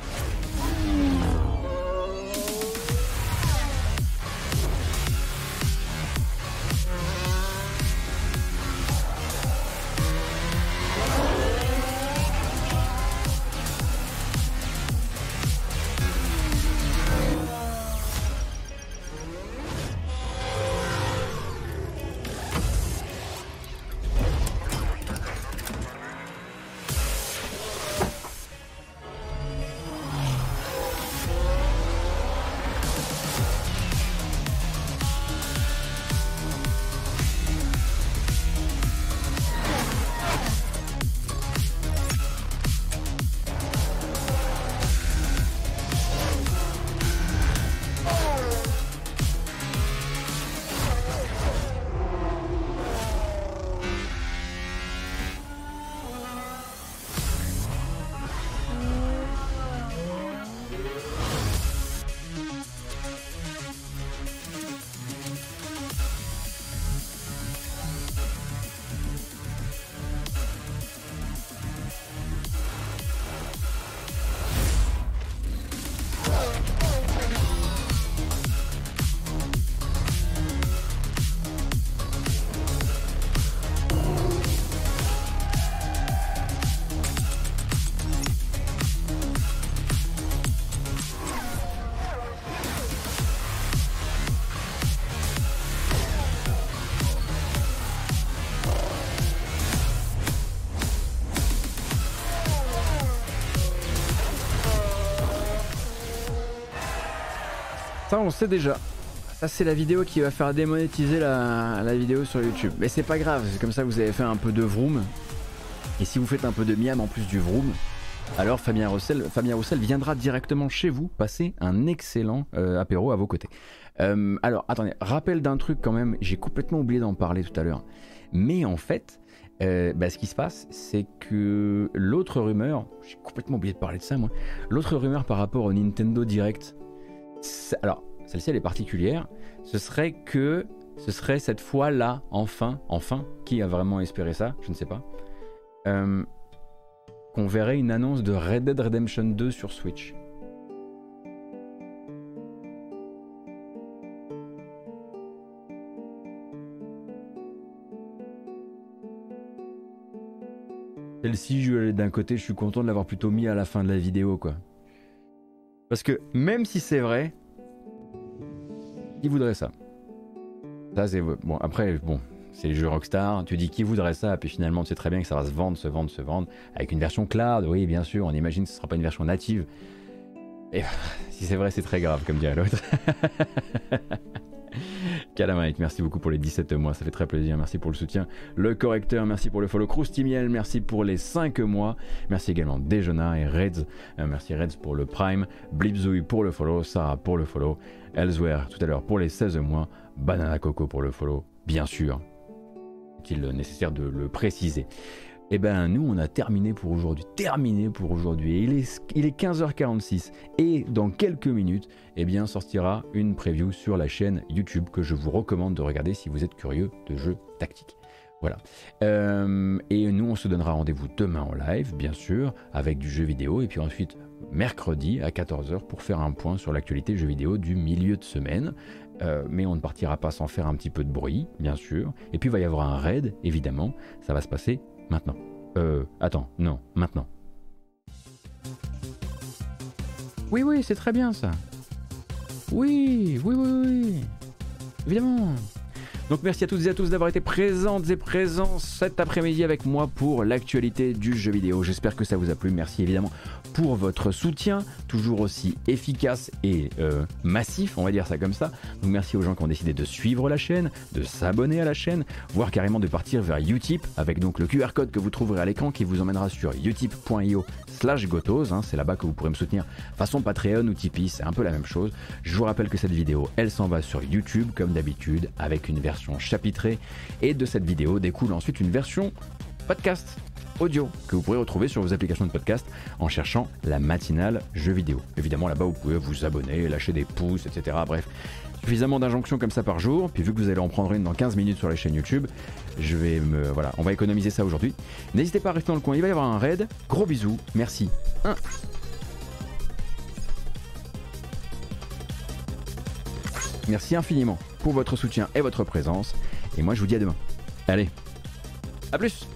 Ça, on sait déjà. Ça, c'est la vidéo qui va faire démonétiser la, vidéo sur YouTube. Mais c'est pas grave, c'est comme ça que vous avez fait un peu de vroom. Et si vous faites un peu de miam en plus du vroom, alors Fabien Roussel, Fabien viendra directement chez vous passer un excellent euh, apéro à vos côtés. Euh, alors, attendez, rappel d'un truc quand même, j'ai complètement oublié d'en parler tout à l'heure. Mais en fait, euh, bah, ce qui se passe, c'est que l'autre rumeur, j'ai complètement oublié de parler de ça moi, l'autre rumeur par rapport au Nintendo Direct alors, celle-ci elle est particulière, ce serait que ce serait cette fois-là, enfin, enfin, qui a vraiment espéré ça, je ne sais pas, euh, qu'on verrait une annonce de Red Dead Redemption 2 sur Switch. Celle-ci, d'un côté, je suis content de l'avoir plutôt mis à la fin de la vidéo, quoi. Parce que même si c'est vrai, qui voudrait ça? Ça, c'est bon. Après, bon, c'est le jeu Rockstar. Tu dis qui voudrait ça, puis finalement, tu sais très bien que ça va se vendre, se vendre, se vendre, avec une version cloud. Oui, bien sûr. On imagine que ce sera pas une version native. Et <laughs> si c'est vrai, c'est très grave, comme dirait l'autre. <laughs> <laughs> Calamite, merci beaucoup pour les 17 mois, ça fait très plaisir. Merci pour le soutien. Le correcteur, merci pour le follow. Croustimiel, merci pour les 5 mois. Merci également Dejona et Reds. Euh, merci Reds pour le Prime. Blipzouille pour le follow. Sarah pour le follow. Elsewhere tout à l'heure pour les 16 mois. Banana Coco pour le follow, bien sûr. Est-il nécessaire de le préciser? Eh ben nous on a terminé pour aujourd'hui. Terminé pour aujourd'hui. Il est, il est 15h46 et dans quelques minutes, eh bien sortira une preview sur la chaîne YouTube que je vous recommande de regarder si vous êtes curieux de jeux tactiques. Voilà. Euh, et nous, on se donnera rendez-vous demain en live, bien sûr, avec du jeu vidéo, et puis ensuite mercredi à 14h pour faire un point sur l'actualité jeu vidéo du milieu de semaine. Euh, mais on ne partira pas sans faire un petit peu de bruit, bien sûr. Et puis il va y avoir un raid, évidemment. Ça va se passer Maintenant. Euh, attends, non, maintenant. Oui, oui, c'est très bien ça. Oui, oui, oui, oui. Évidemment. Donc merci à toutes et à tous d'avoir été présentes et présents cet après-midi avec moi pour l'actualité du jeu vidéo. J'espère que ça vous a plu. Merci évidemment pour votre soutien, toujours aussi efficace et euh, massif, on va dire ça comme ça. Donc merci aux gens qui ont décidé de suivre la chaîne, de s'abonner à la chaîne, voire carrément de partir vers Utip avec donc le QR code que vous trouverez à l'écran qui vous emmènera sur utip.io slash gotos. Hein. c'est là-bas que vous pourrez me soutenir façon Patreon ou Tipeee, c'est un peu la même chose. Je vous rappelle que cette vidéo, elle s'en va sur YouTube comme d'habitude avec une version chapitrée et de cette vidéo découle ensuite une version podcast audio que vous pourrez retrouver sur vos applications de podcast en cherchant la matinale jeux vidéo. Évidemment, là-bas, vous pouvez vous abonner, lâcher des pouces, etc. Bref, suffisamment d'injonctions comme ça par jour. Puis vu que vous allez en prendre une dans 15 minutes sur la chaîne YouTube, je vais me. Voilà, on va économiser ça aujourd'hui. N'hésitez pas à rester dans le coin, il va y avoir un raid. Gros bisous, merci. 1. Merci infiniment pour votre soutien et votre présence. Et moi, je vous dis à demain. Allez, à plus